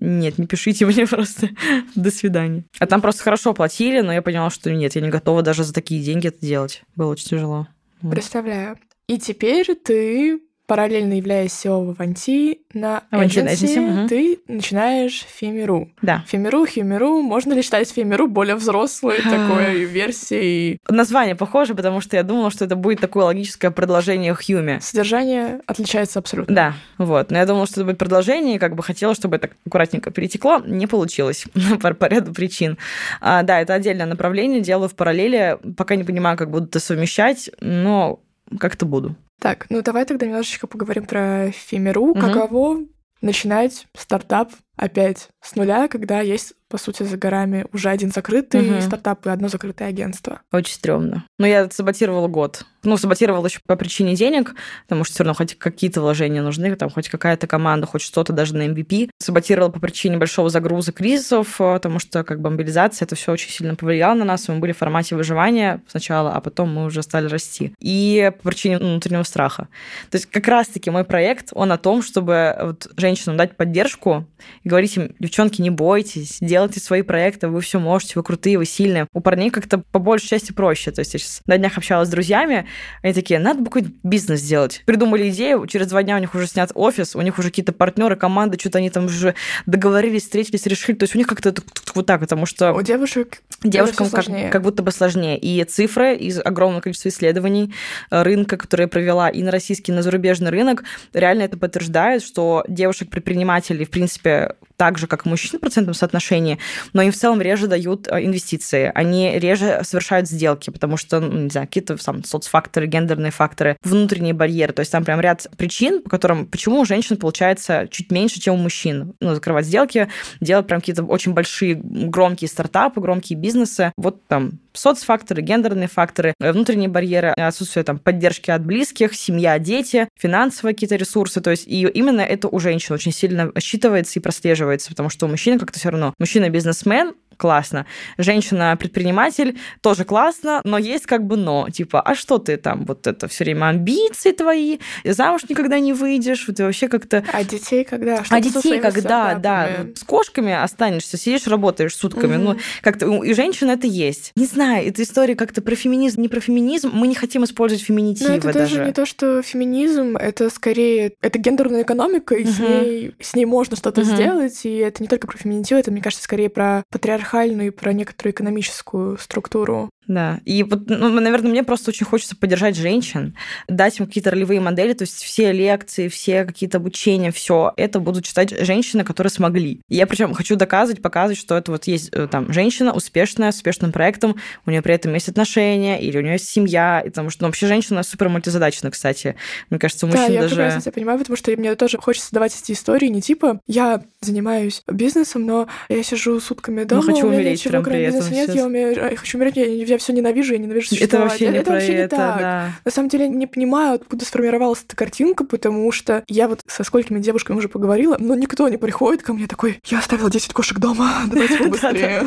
Нет, не пишите мне просто. До свидания. А там просто хорошо платили, но я поняла, что нет, я не готова даже за такие деньги это делать. Было очень тяжело. Представляю. И теперь ты, параллельно являясь SEO в Аванти, на agency, ты начинаешь Фемиру. Да. Фемиру, Химеру, можно ли считать Фемиру более взрослой такой версией? Название похоже, потому что я думала, что это будет такое логическое продолжение Хьюми. Содержание отличается абсолютно. Да, вот. Но я думала, что это будет продолжение, как бы хотела, чтобы это аккуратненько перетекло. Не получилось по, по ряду причин. А, да, это отдельное направление, делаю в параллели. Пока не понимаю, как буду это совмещать, но как-то буду. Так, ну давай тогда немножечко поговорим про Фемиру. Мгм. Каково начинать стартап опять с нуля, когда есть по сути, за горами уже один закрытый угу. стартап и одно закрытое агентство. Очень стрёмно. Но я саботировала год. Ну, саботировала еще по причине денег, потому что все равно хоть какие-то вложения нужны, там хоть какая-то команда, хоть что-то даже на MVP. Саботировала по причине большого загруза кризисов, потому что как бы мобилизация, это все очень сильно повлияло на нас. Мы были в формате выживания сначала, а потом мы уже стали расти. И по причине внутреннего страха. То есть как раз-таки мой проект, он о том, чтобы вот женщинам дать поддержку и говорить им, девчонки, не бойтесь, делайте свои проекты, вы все можете, вы крутые, вы сильные. У парней как-то по большей части проще. То есть я сейчас на днях общалась с друзьями, они такие, надо бы какой-то бизнес сделать. Придумали идею, через два дня у них уже снят офис, у них уже какие-то партнеры, команды, что-то они там уже договорились, встретились, решили. То есть у них как-то вот так, потому что... У девушек Девушкам как, как будто бы сложнее. И цифры из огромного количества исследований э, рынка, которые я провела и на российский, и на зарубежный рынок, реально это подтверждает, что девушек-предпринимателей, в принципе, так же, как и мужчин в процентном соотношении, но им в целом реже дают э, инвестиции, они реже совершают сделки, потому что, ну, не знаю, какие-то там соцфакторы, гендерные факторы, внутренние барьеры, то есть там прям ряд причин, по которым, почему у женщин получается чуть меньше, чем у мужчин, ну, закрывать сделки, делать прям какие-то очень большие, громкие стартапы, громкие бизнесы, вот там соцфакторы, гендерные факторы, э, внутренние барьеры, отсутствие там поддержки от близких, семья, дети, финансовые какие-то ресурсы, то есть и именно это у женщин очень сильно считывается и прослеживается, потому что у мужчин как-то все равно, мужчина бизнесмен, классно. Женщина-предприниматель тоже классно, но есть как бы но. Типа, а что ты там, вот это все время амбиции твои, замуж никогда не выйдешь, ты вообще как-то... А детей когда? Что а детей когда, да. С кошками останешься, сидишь, работаешь сутками. Угу. Ну, как-то и женщина это есть. Не знаю, эта история как-то про феминизм, не про феминизм. Мы не хотим использовать феминитивы но это даже. не то, что феминизм, это скорее... Это гендерная экономика, и угу. с, ней, с ней можно что-то угу. сделать, и это не только про феминитивы, это, мне кажется, скорее про патриархат патриархальную, про некоторую экономическую структуру да, и вот, ну, наверное, мне просто очень хочется поддержать женщин, дать им какие-то ролевые модели, то есть все лекции, все какие-то обучения, все это будут читать женщины, которые смогли. И я причем хочу доказывать, показывать, что это вот есть э, там женщина успешная, с успешным проектом, у нее при этом есть отношения, или у нее есть семья, и потому что ну, вообще женщина супер мультизадачна, кстати. Мне кажется, у мужчин да, я даже... прекрасно тебя понимаю, потому что мне тоже хочется давать эти истории не типа я занимаюсь бизнесом, но я сижу сутками дома, но хочу умереть прям при этом нет, я, умею, я хочу умереть, я, я все ненавижу, я ненавижу существовать. Это вообще не это, про вообще это, не так. Да. На самом деле, я не понимаю, откуда сформировалась эта картинка, потому что я вот со сколькими девушками уже поговорила, но никто не приходит ко мне такой, я оставила 10 кошек дома, давайте побыстрее.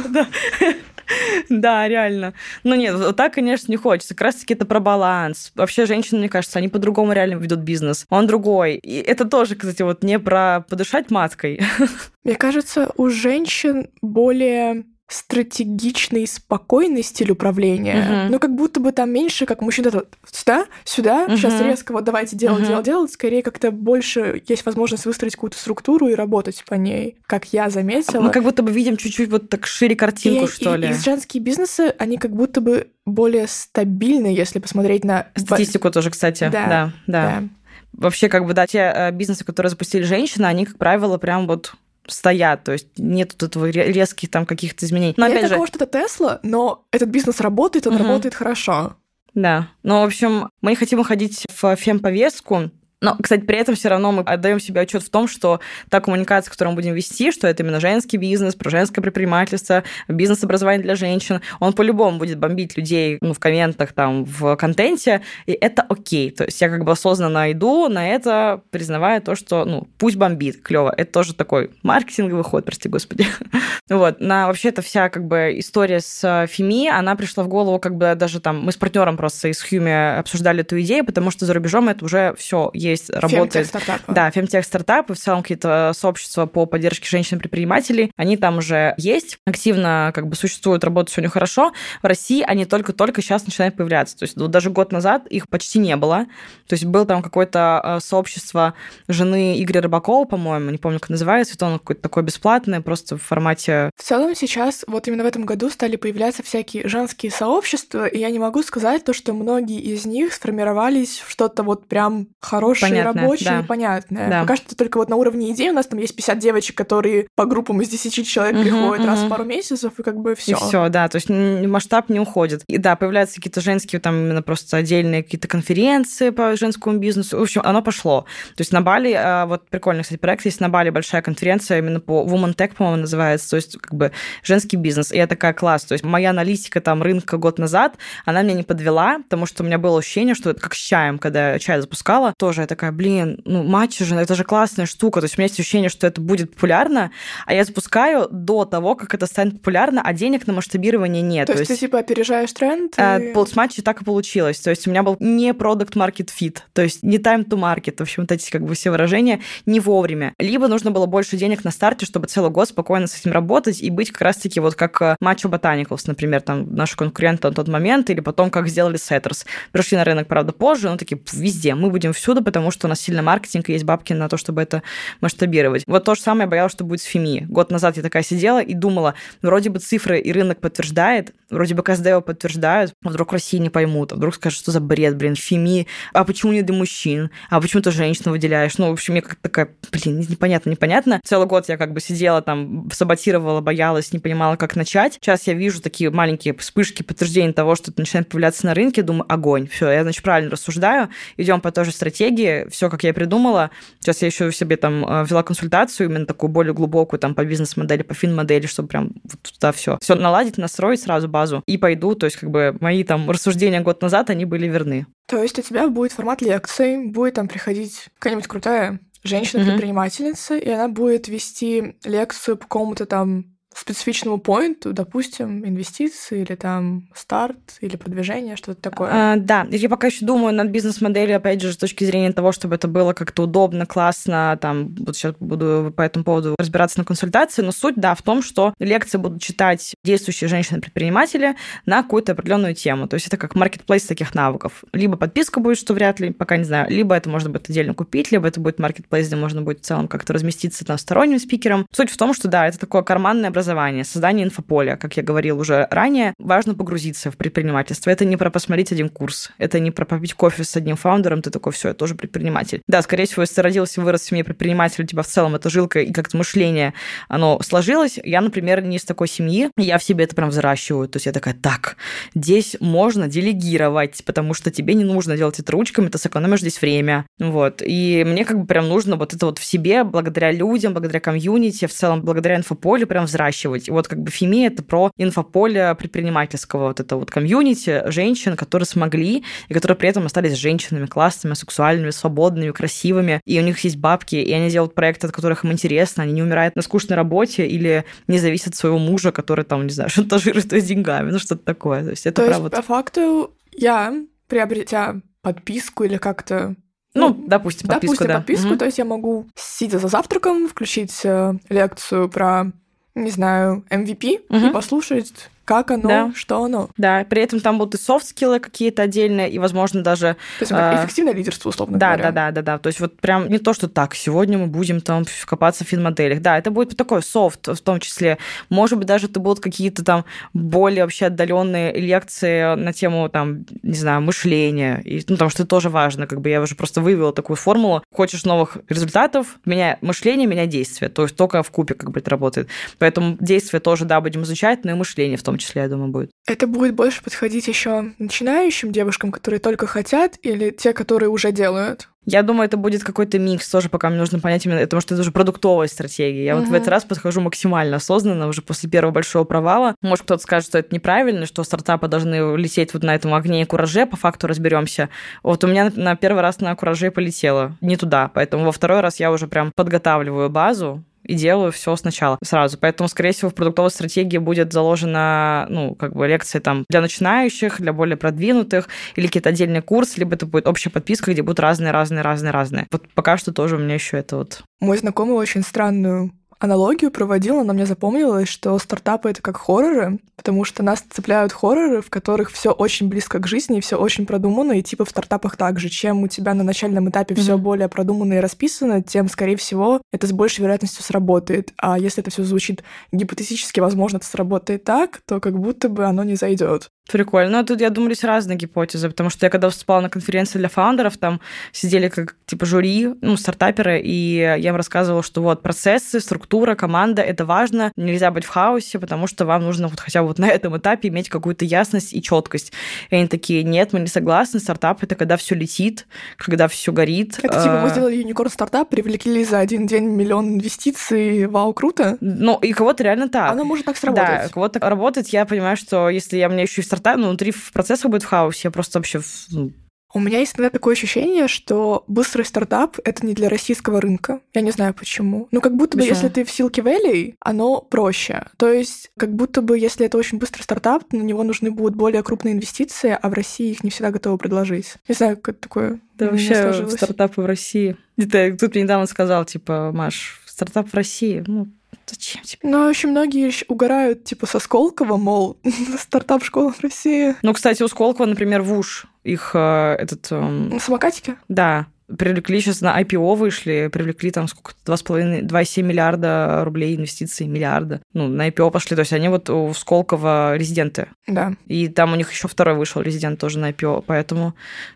Да, реально. Ну нет, вот так, конечно, не хочется. Как раз-таки это про баланс. Вообще женщины, мне кажется, они по-другому реально ведут бизнес. Он другой. И это тоже, кстати, вот не про подышать маткой. Мне кажется, у женщин более стратегичный, спокойный стиль управления. Uh-huh. Ну, как будто бы там меньше, как мужчина это сюда, сюда, uh-huh. сейчас резко вот давайте делать, uh-huh. делать, делать. Скорее как-то больше есть возможность выстроить какую-то структуру и работать по ней, как я заметила. Мы как будто бы видим чуть-чуть вот так шире картинку, и, что и, ли. И женские бизнесы, они как будто бы более стабильны, если посмотреть на... Статистику тоже, кстати. Да, да. да. да. Вообще, как бы, да, те э, бизнесы, которые запустили женщины, они, как правило, прям вот стоят, то есть нет тут этого резких там каких-то изменений. Но нет опять такого, же... что это Тесла, но этот бизнес работает, он угу. работает хорошо. Да. Ну, в общем, мы не хотим уходить в фемповестку, но, кстати, при этом все равно мы отдаем себе отчет в том, что та коммуникация, которую мы будем вести, что это именно женский бизнес, про женское предпринимательство, бизнес-образование для женщин, он по-любому будет бомбить людей ну, в комментах, там, в контенте, и это окей. То есть я как бы осознанно иду на это, признавая то, что, ну, пусть бомбит, клево. Это тоже такой маркетинговый ход, прости господи. вот. На вообще это вся как бы история с Феми, она пришла в голову как бы даже там, мы с партнером просто из Хьюми обсуждали эту идею, потому что за рубежом это уже все есть, работает. Фемтех-стартапы. Да, фемтех-стартапы, в целом какие-то сообщества по поддержке женщин-предпринимателей, они там уже есть, активно как бы существуют, работают сегодня хорошо. В России они только-только сейчас начинают появляться. То есть вот даже год назад их почти не было. То есть было там какое-то э, сообщество жены Игоря Рыбакова, по-моему, не помню, как называется, это оно какое-то такое бесплатное, просто в формате... В целом сейчас, вот именно в этом году стали появляться всякие женские сообщества, и я не могу сказать то, что многие из них сформировались в что-то вот прям хорошее Понятное, рабочее, да. понятное. Да. Пока что только вот на уровне идей у нас там есть 50 девочек, которые по группам из 10 человек Мгм, приходят раз в пару месяцев, и как бы И все. все, да, то есть масштаб не уходит. И да, появляются какие-то женские, там именно просто отдельные какие-то конференции по женскому бизнесу. В общем, оно пошло. То есть на Бали, а, вот прикольный, кстати, проект есть на Бали, большая конференция именно по Woman Tech, по-моему, называется, то есть как бы женский бизнес. И я такая, класс, то есть моя аналитика там рынка год назад, она меня не подвела, потому что у меня было ощущение, что это как с чаем, когда я чай запускала, тоже я такая, блин, ну матча же, это же классная штука, то есть у меня есть ощущение, что это будет популярно, а я запускаю до того, как это станет популярно, а денег на масштабирование нет. То, есть, ты типа опережаешь тренд? и- Э, с матчей так и получилось. То есть у меня был не product market fit, то есть не time to market, в общем, вот эти как бы все выражения, не вовремя. Либо нужно было больше денег на старте, чтобы целый год спокойно с этим работать и быть как раз-таки вот как э, Macho Botanicals, например, там наши конкуренты на тот момент, или потом как сделали Setters. Пришли на рынок, правда, позже, но такие, «Пф, везде, мы будем всюду, потому что у нас сильный маркетинг и есть бабки на то, чтобы это масштабировать. Вот то же самое я боялась, что будет с Феми. Год назад я такая сидела и думала, вроде бы цифры и рынок подтверждает, вроде бы КСДО подтверждают, а вдруг России не поймут, а вдруг скажут, что за бред, блин, Феми, а почему не для мужчин, а почему ты женщину выделяешь? Ну, в общем, я как такая, блин, непонятно, непонятно. Целый год я как бы сидела там, саботировала, боялась, не понимала, как начать. Сейчас я вижу такие маленькие вспышки подтверждения того, что это начинает появляться на рынке, думаю, огонь, все, я, значит, правильно рассуждаю, идем по той же стратегии, все, как я придумала. Сейчас я еще себе там э, взяла консультацию, именно такую более глубокую, там, по бизнес-модели, по фин-модели, чтобы прям вот туда все, все наладить, настроить сразу базу и пойду, то есть как бы мои там рассуждения год назад, они были верны. То есть у тебя будет формат лекций, будет там приходить какая-нибудь крутая женщина-предпринимательница, и она будет вести лекцию по какому-то там специфичному поинту, допустим, инвестиции или там старт или продвижение, что-то такое. А, да, я пока еще думаю над бизнес-моделью, опять же, с точки зрения того, чтобы это было как-то удобно, классно, там, вот сейчас буду по этому поводу разбираться на консультации, но суть, да, в том, что лекции будут читать действующие женщины-предприниматели на какую-то определенную тему, то есть это как маркетплейс таких навыков. Либо подписка будет, что вряд ли, пока не знаю, либо это можно будет отдельно купить, либо это будет маркетплейс, где можно будет в целом как-то разместиться там сторонним спикером. Суть в том, что, да, это такое карманное образование, создание инфополя, как я говорил уже ранее, важно погрузиться в предпринимательство. Это не про посмотреть один курс, это не про попить кофе с одним фаундером, ты такой, все, я тоже предприниматель. Да, скорее всего, если ты родился вырос в семье предпринимателя, у тебя в целом эта жилка и как-то мышление, оно сложилось. Я, например, не из такой семьи, я в себе это прям взращиваю. То есть я такая, так, здесь можно делегировать, потому что тебе не нужно делать это ручками, ты сэкономишь здесь время. Вот. И мне как бы прям нужно вот это вот в себе, благодаря людям, благодаря комьюнити, в целом благодаря инфополю прям взращивать. И вот как бы Феми это про инфополе предпринимательского, вот это вот комьюнити женщин, которые смогли, и которые при этом остались женщинами классными, сексуальными, свободными, красивыми, и у них есть бабки, и они делают проекты, от которых им интересно, они не умирают на скучной работе или не зависят от своего мужа, который там, не знаю, шантажирует их деньгами, ну что-то такое. То есть это То про есть, по факту, я, приобретя подписку или как-то Ну, допустим, подписку, допустим, да. подписку, Мгм. то есть я могу, сидя за завтраком, включить э, лекцию про, не знаю, MVP и Мгм. послушать, как оно, Да. что оно. Да, при этом там будут и софт-скиллы какие-то отдельные, и, возможно, даже То есть А, эффективное лидерство, условно Да, говоря. да, да, да, да. То есть вот прям не то, что так, сегодня мы будем там копаться в финмоделях. Да, это будет такой софт в том числе. Может быть, даже это будут какие-то там более вообще отдаленные лекции на тему там, не знаю, мышления. И, ну, потому что это тоже важно. Как бы я уже просто вывела такую формулу. Хочешь новых результатов, меняй мышление, меняй действие. То есть только в купе как бы это работает. Поэтому действия тоже, да, будем изучать, но и мышление в том числе, я думаю, будет. Это будет больше подходить еще начинающим девушкам, которые только хотят, или те, которые уже делают. Я думаю, это будет какой-то микс тоже, пока мне нужно понять именно, потому что это уже продуктовая стратегия. Я вот в этот раз подхожу максимально осознанно, уже после первого большого провала. Может, кто-то скажет, что это неправильно, что стартапы должны лететь вот на этом огне и кураже, по факту разберемся. Вот у меня на- на первый раз на кураже полетело, не туда, поэтому во второй раз я уже прям подготавливаю базу, и делаю все сначала, сразу. Поэтому, скорее всего, в продуктовой стратегии будет заложена, ну, как бы лекции там для начинающих, для более продвинутых, или какие-то отдельные курсы, либо это будет общая подписка, где будут разные, разные, разные, разные. Вот пока что тоже у меня еще это вот. Мой знакомый очень странную аналогию проводил, но мне запомнилось, что стартапы это как хорроры, потому что нас цепляют хорроры, в которых все очень близко к жизни и все очень продумано, и типа в стартапах также. Чем у тебя на начальном этапе все Мгм. более продумано и расписано, тем, скорее всего, это с большей вероятностью сработает. А если это все звучит гипотетически, возможно, это сработает так, то как будто бы оно не зайдет. Прикольно. Ну, тут, я думаю, есть разные гипотезы, потому что я когда выступала на конференции для фаундеров, там сидели как типа жюри, ну, стартаперы, и я им рассказывала, что вот процессы, структура, команда — это важно, нельзя быть в хаосе, потому что вам нужно вот хотя бы вот на этом этапе иметь какую-то ясность и четкость. И они такие, нет, мы не согласны, стартап — это когда все летит, когда все горит. Это типа мы а, сделали юникорн стартап, привлекли за один день миллион инвестиций, вау, круто. Ну, и кого-то реально так. Оно может так сработать. Да, кого-то работает, я понимаю, что если я мне еще и стартап, ну, внутри в процессах будет в хаосе, я просто вообще ну, у меня есть иногда такое ощущение, что быстрый стартап — это не для российского рынка. Я не знаю почему. Ну, как будто бы, если ты в Силке Valley, оно проще. То есть, как будто бы, если это очень быстрый стартап, на него нужны будут более крупные инвестиции, а в России их не всегда готовы предложить. Не знаю, как это такое Да вообще стартапы в России. Тут мне недавно сказал, типа, Маш, стартап в России, ну, Зачем тебе? Ну, очень многие угорают, типа, со Сколково, мол, стартап-школа в России. Ну, кстати, у Сколково, например, ВУШ, их э, этот... Э, Самокатики? Да, привлекли сейчас на IPO вышли, привлекли там сколько 2,5, 2,7 миллиарда рублей инвестиций, миллиарда. Ну, на IPO пошли, то есть они вот у Сколково резиденты. Да. И там у них еще второй вышел резидент тоже на IPO, поэтому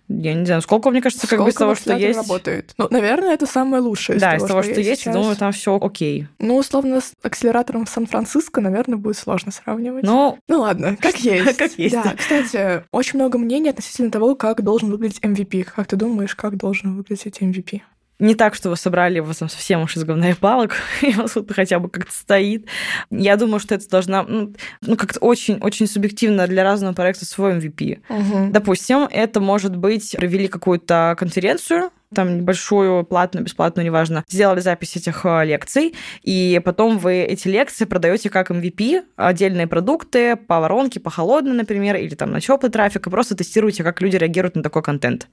я не знаю, Сколково, мне кажется, как бы из того, что есть... работает. Ну, наверное, это самое лучшее из Да, того, из того, что, что есть, сейчас. думаю, там все окей. Ну, условно, с акселератором в Сан-Франциско, наверное, будет сложно сравнивать. Ну, ну ладно, как есть. как есть. Да, кстати, очень много мнений относительно того, как должен выглядеть MVP. Как ты думаешь, как должен выглядеть MVP? Не так, что вы собрали его совсем уж из говна и палок, и у вас вот хотя бы как-то стоит. Я думаю, что это должна, ну, ну как-то очень-очень субъективно для разного проекта свой MVP. Угу. Допустим, это может быть, провели какую-то конференцию, там небольшую, платную, бесплатную, неважно, сделали запись этих э, лекций, и потом вы эти лекции продаете как MVP, отдельные продукты по воронке, по холодной, например, или там на теплый трафик, и просто тестируете, как люди реагируют на такой контент,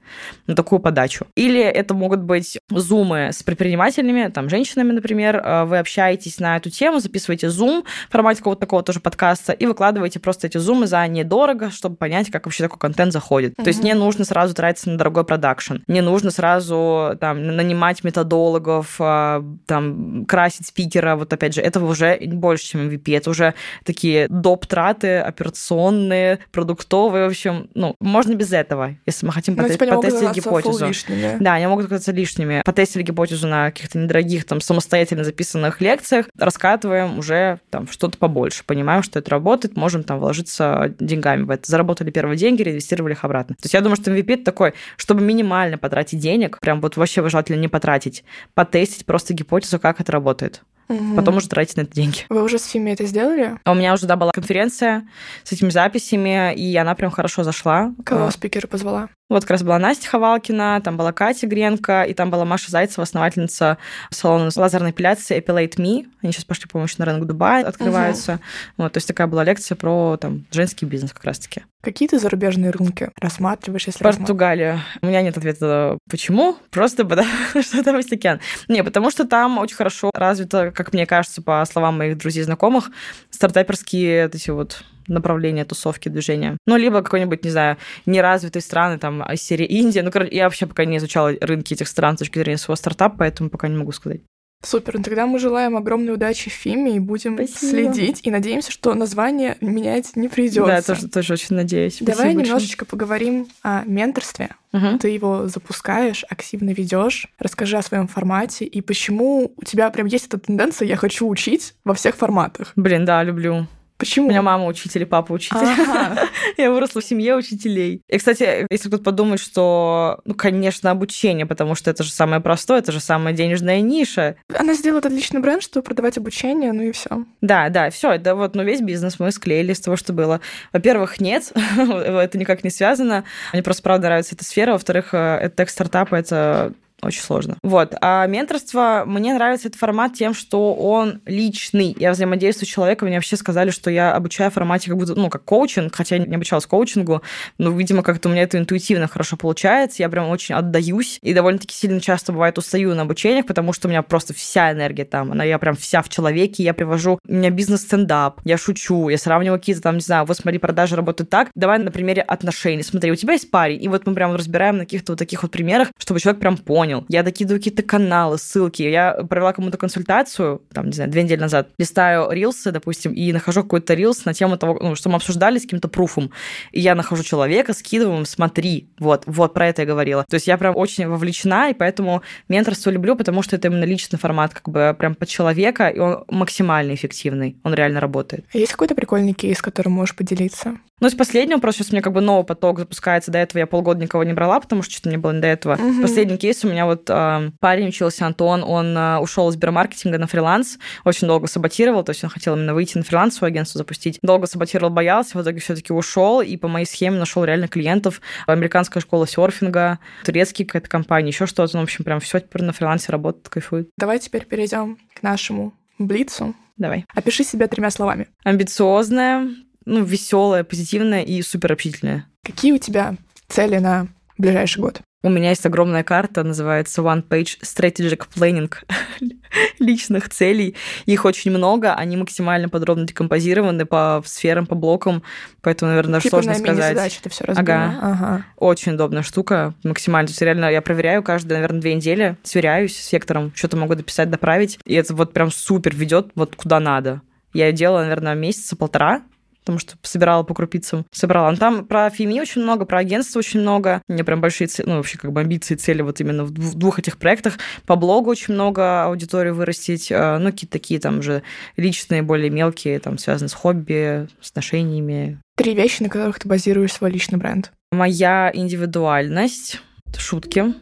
на такую подачу. Или это могут быть зумы с предпринимателями, там, женщинами, например, э, вы общаетесь на эту тему, записываете зум в формате какого-то такого тоже подкаста и выкладываете просто эти зумы за недорого, чтобы понять, как вообще такой контент заходит. Mm-hmm. То есть не нужно сразу тратиться на дорогой продакшн, не нужно сразу сразу там нанимать методологов, а, там красить спикера, вот опять же, этого уже больше, чем MVP, это уже такие доп-траты операционные, продуктовые, в общем, ну, можно без этого, если мы хотим ну, потестить, типа потестить гипотезу. Лишними. Да, они могут оказаться лишними. Потестили гипотезу на каких-то недорогих, там, самостоятельно записанных лекциях, раскатываем уже там что-то побольше, понимаем, что это работает, можем там вложиться деньгами в это. Заработали первые деньги, реинвестировали их обратно. То есть я думаю, что MVP это такой, чтобы минимально потратить денег, прям вот вообще желательно не потратить, потестить просто гипотезу, как это работает. Угу. Потом уже тратить на это деньги. Вы уже с Фими это сделали? А у меня уже, да, была конференция с этими записями, и она прям хорошо зашла. Кого а. спикера позвала? Вот как раз была Настя Ховалкина, там была Катя Гренко, и там была Маша Зайцева, основательница салона лазерной эпиляции Epilate Me. Они сейчас пошли, по-моему, на рынок Дубая, открываются. Угу. Вот, то есть такая была лекция про там женский бизнес как раз-таки. Какие ты зарубежные рынки рассматриваешь, если Португалия. У меня нет ответа, почему. Просто потому что там есть океан. Не, потому что там очень хорошо развито, как мне кажется, по словам моих друзей знакомых, стартаперские эти вот направления тусовки, движения. Ну, либо какой-нибудь, не знаю, неразвитые страны, там, из серии Индия. Ну, короче, я вообще пока не изучала рынки этих стран с точки зрения своего стартапа, поэтому пока не могу сказать. Супер, ну тогда мы желаем огромной удачи Фиме и будем Спасибо. следить. И надеемся, что название менять не придется. Да, тоже, тоже очень надеюсь. Давай Спасибо немножечко большое. поговорим о менторстве. Угу. Ты его запускаешь, активно ведешь. Расскажи о своем формате и почему у тебя прям есть эта тенденция «я хочу учить во всех форматах». Блин, да, люблю. Почему? У меня мама учитель и папа учитель. Ага. Я выросла в семье учителей. И, кстати, если кто-то подумает, что, ну, конечно, обучение, потому что это же самое простое, это же самая денежная ниша. Она сделает отличный бренд, чтобы продавать обучение, ну и все. Да, да, все, это вот, ну, весь бизнес мы склеили с того, что было. Во-первых, нет, это никак не связано. Мне просто, правда, нравится эта сфера. Во-вторых, э, это тег стартапа, это очень сложно. Вот. А менторство, мне нравится этот формат тем, что он личный. Я взаимодействую с человеком, мне вообще сказали, что я обучаю в формате как будто, ну, как коучинг, хотя я не обучалась коучингу, но, видимо, как-то у меня это интуитивно хорошо получается, я прям очень отдаюсь, и довольно-таки сильно часто бывает устаю на обучениях, потому что у меня просто вся энергия там, она, я прям вся в человеке, я привожу, у меня бизнес-стендап, я шучу, я сравниваю какие-то там, не знаю, вот смотри, продажи работают так, давай на примере отношений, смотри, у тебя есть парень, и вот мы прям разбираем на каких-то вот таких вот примерах, чтобы человек прям понял, понял. Я докидываю какие-то каналы, ссылки. Я провела кому-то консультацию, там, не знаю, две недели назад, листаю рилсы, допустим, и нахожу какой-то рилс на тему того, ну, что мы обсуждали с каким-то пруфом. И я нахожу человека, скидываю им, смотри, вот, вот про это я говорила. То есть я прям очень вовлечена, и поэтому менторство люблю, потому что это именно личный формат, как бы прям под человека, и он максимально эффективный, он реально работает. А есть какой-то прикольный кейс, которым можешь поделиться? Ну, из последнего просто сейчас у меня как бы новый поток запускается. До этого я полгода никого не брала, потому что что-то мне было не до этого. Угу. Последний кейс у меня вот э, парень учился, Антон, он э, ушел из сбермаркетинга на фриланс, очень долго саботировал, то есть он хотел именно выйти на фриланс, свое агентство запустить. Долго саботировал, боялся, в итоге все-таки ушел, и по моей схеме нашел реально клиентов. Американская школа серфинга, турецкий какая-то компания, еще что-то. Ну, в общем, прям все теперь на фрилансе работает, кайфует. Давай теперь перейдем к нашему блицу. Давай. Опиши себя тремя словами. Амбициозная, ну, веселая, позитивная и супер общительная. Какие у тебя цели на ближайший год? У меня есть огромная карта, называется One Page Strategic Planning личных целей. Их очень много, они максимально подробно декомпозированы по сферам, по блокам, поэтому, наверное, типа сложно на сказать. задачи ты все. Ага. ага. Очень удобная штука, максимально. То есть реально я проверяю каждые, наверное, две недели, сверяюсь с сектором, что-то могу дописать, доправить, и это вот прям супер ведет вот куда надо. Я делала, наверное, месяца полтора, потому что собирала по крупицам. Собрала. Но там про феми очень много, про агентство очень много. У меня прям большие, цели, ну, вообще как бы амбиции, цели вот именно в двух этих проектах. По блогу очень много аудитории вырастить. А, ну, какие-то такие там же личные, более мелкие, там, связанные с хобби, с отношениями. Три вещи, на которых ты базируешь свой личный бренд. Моя индивидуальность, шутки,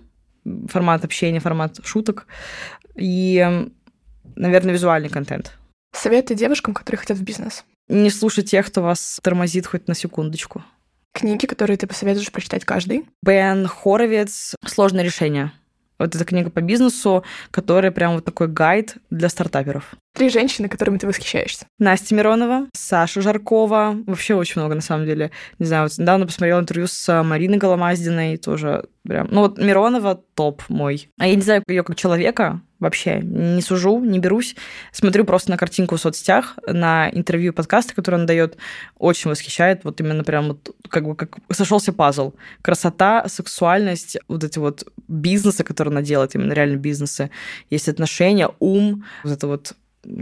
формат общения, формат шуток и, наверное, визуальный контент. Советы девушкам, которые хотят в бизнес. Не слушать тех, кто вас тормозит хоть на секундочку. Книги, которые ты посоветуешь прочитать каждый? Бен Хоровиц «Сложное решение». Вот эта книга по бизнесу, которая прям вот такой гайд для стартаперов. Три женщины, которыми ты восхищаешься. Настя Миронова, Саша Жаркова. Вообще очень много, на самом деле. Не знаю, вот недавно посмотрела интервью с Мариной Голомаздиной, тоже прям... Ну вот Миронова топ мой. А я не знаю ее как человека, вообще не сужу, не берусь. Смотрю просто на картинку в соцсетях, на интервью подкасты, которые он дает, очень восхищает. Вот именно прям вот как бы как сошелся пазл. Красота, сексуальность, вот эти вот бизнесы, которые она делает, именно реально бизнесы. Есть отношения, ум, вот это вот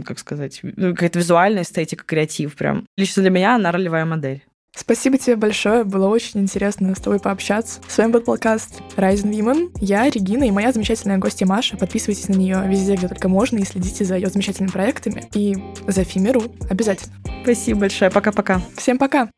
как сказать, ну, какая-то визуальная эстетика, креатив прям. Лично для меня она ролевая модель. Спасибо тебе большое, было очень интересно с тобой пообщаться. С вами был подкаст Rising Women. Я Регина и моя замечательная гостья Маша. Подписывайтесь на нее везде, где только можно, и следите за ее замечательными проектами. И за Фимеру обязательно. Спасибо большое. Пока-пока. Всем пока.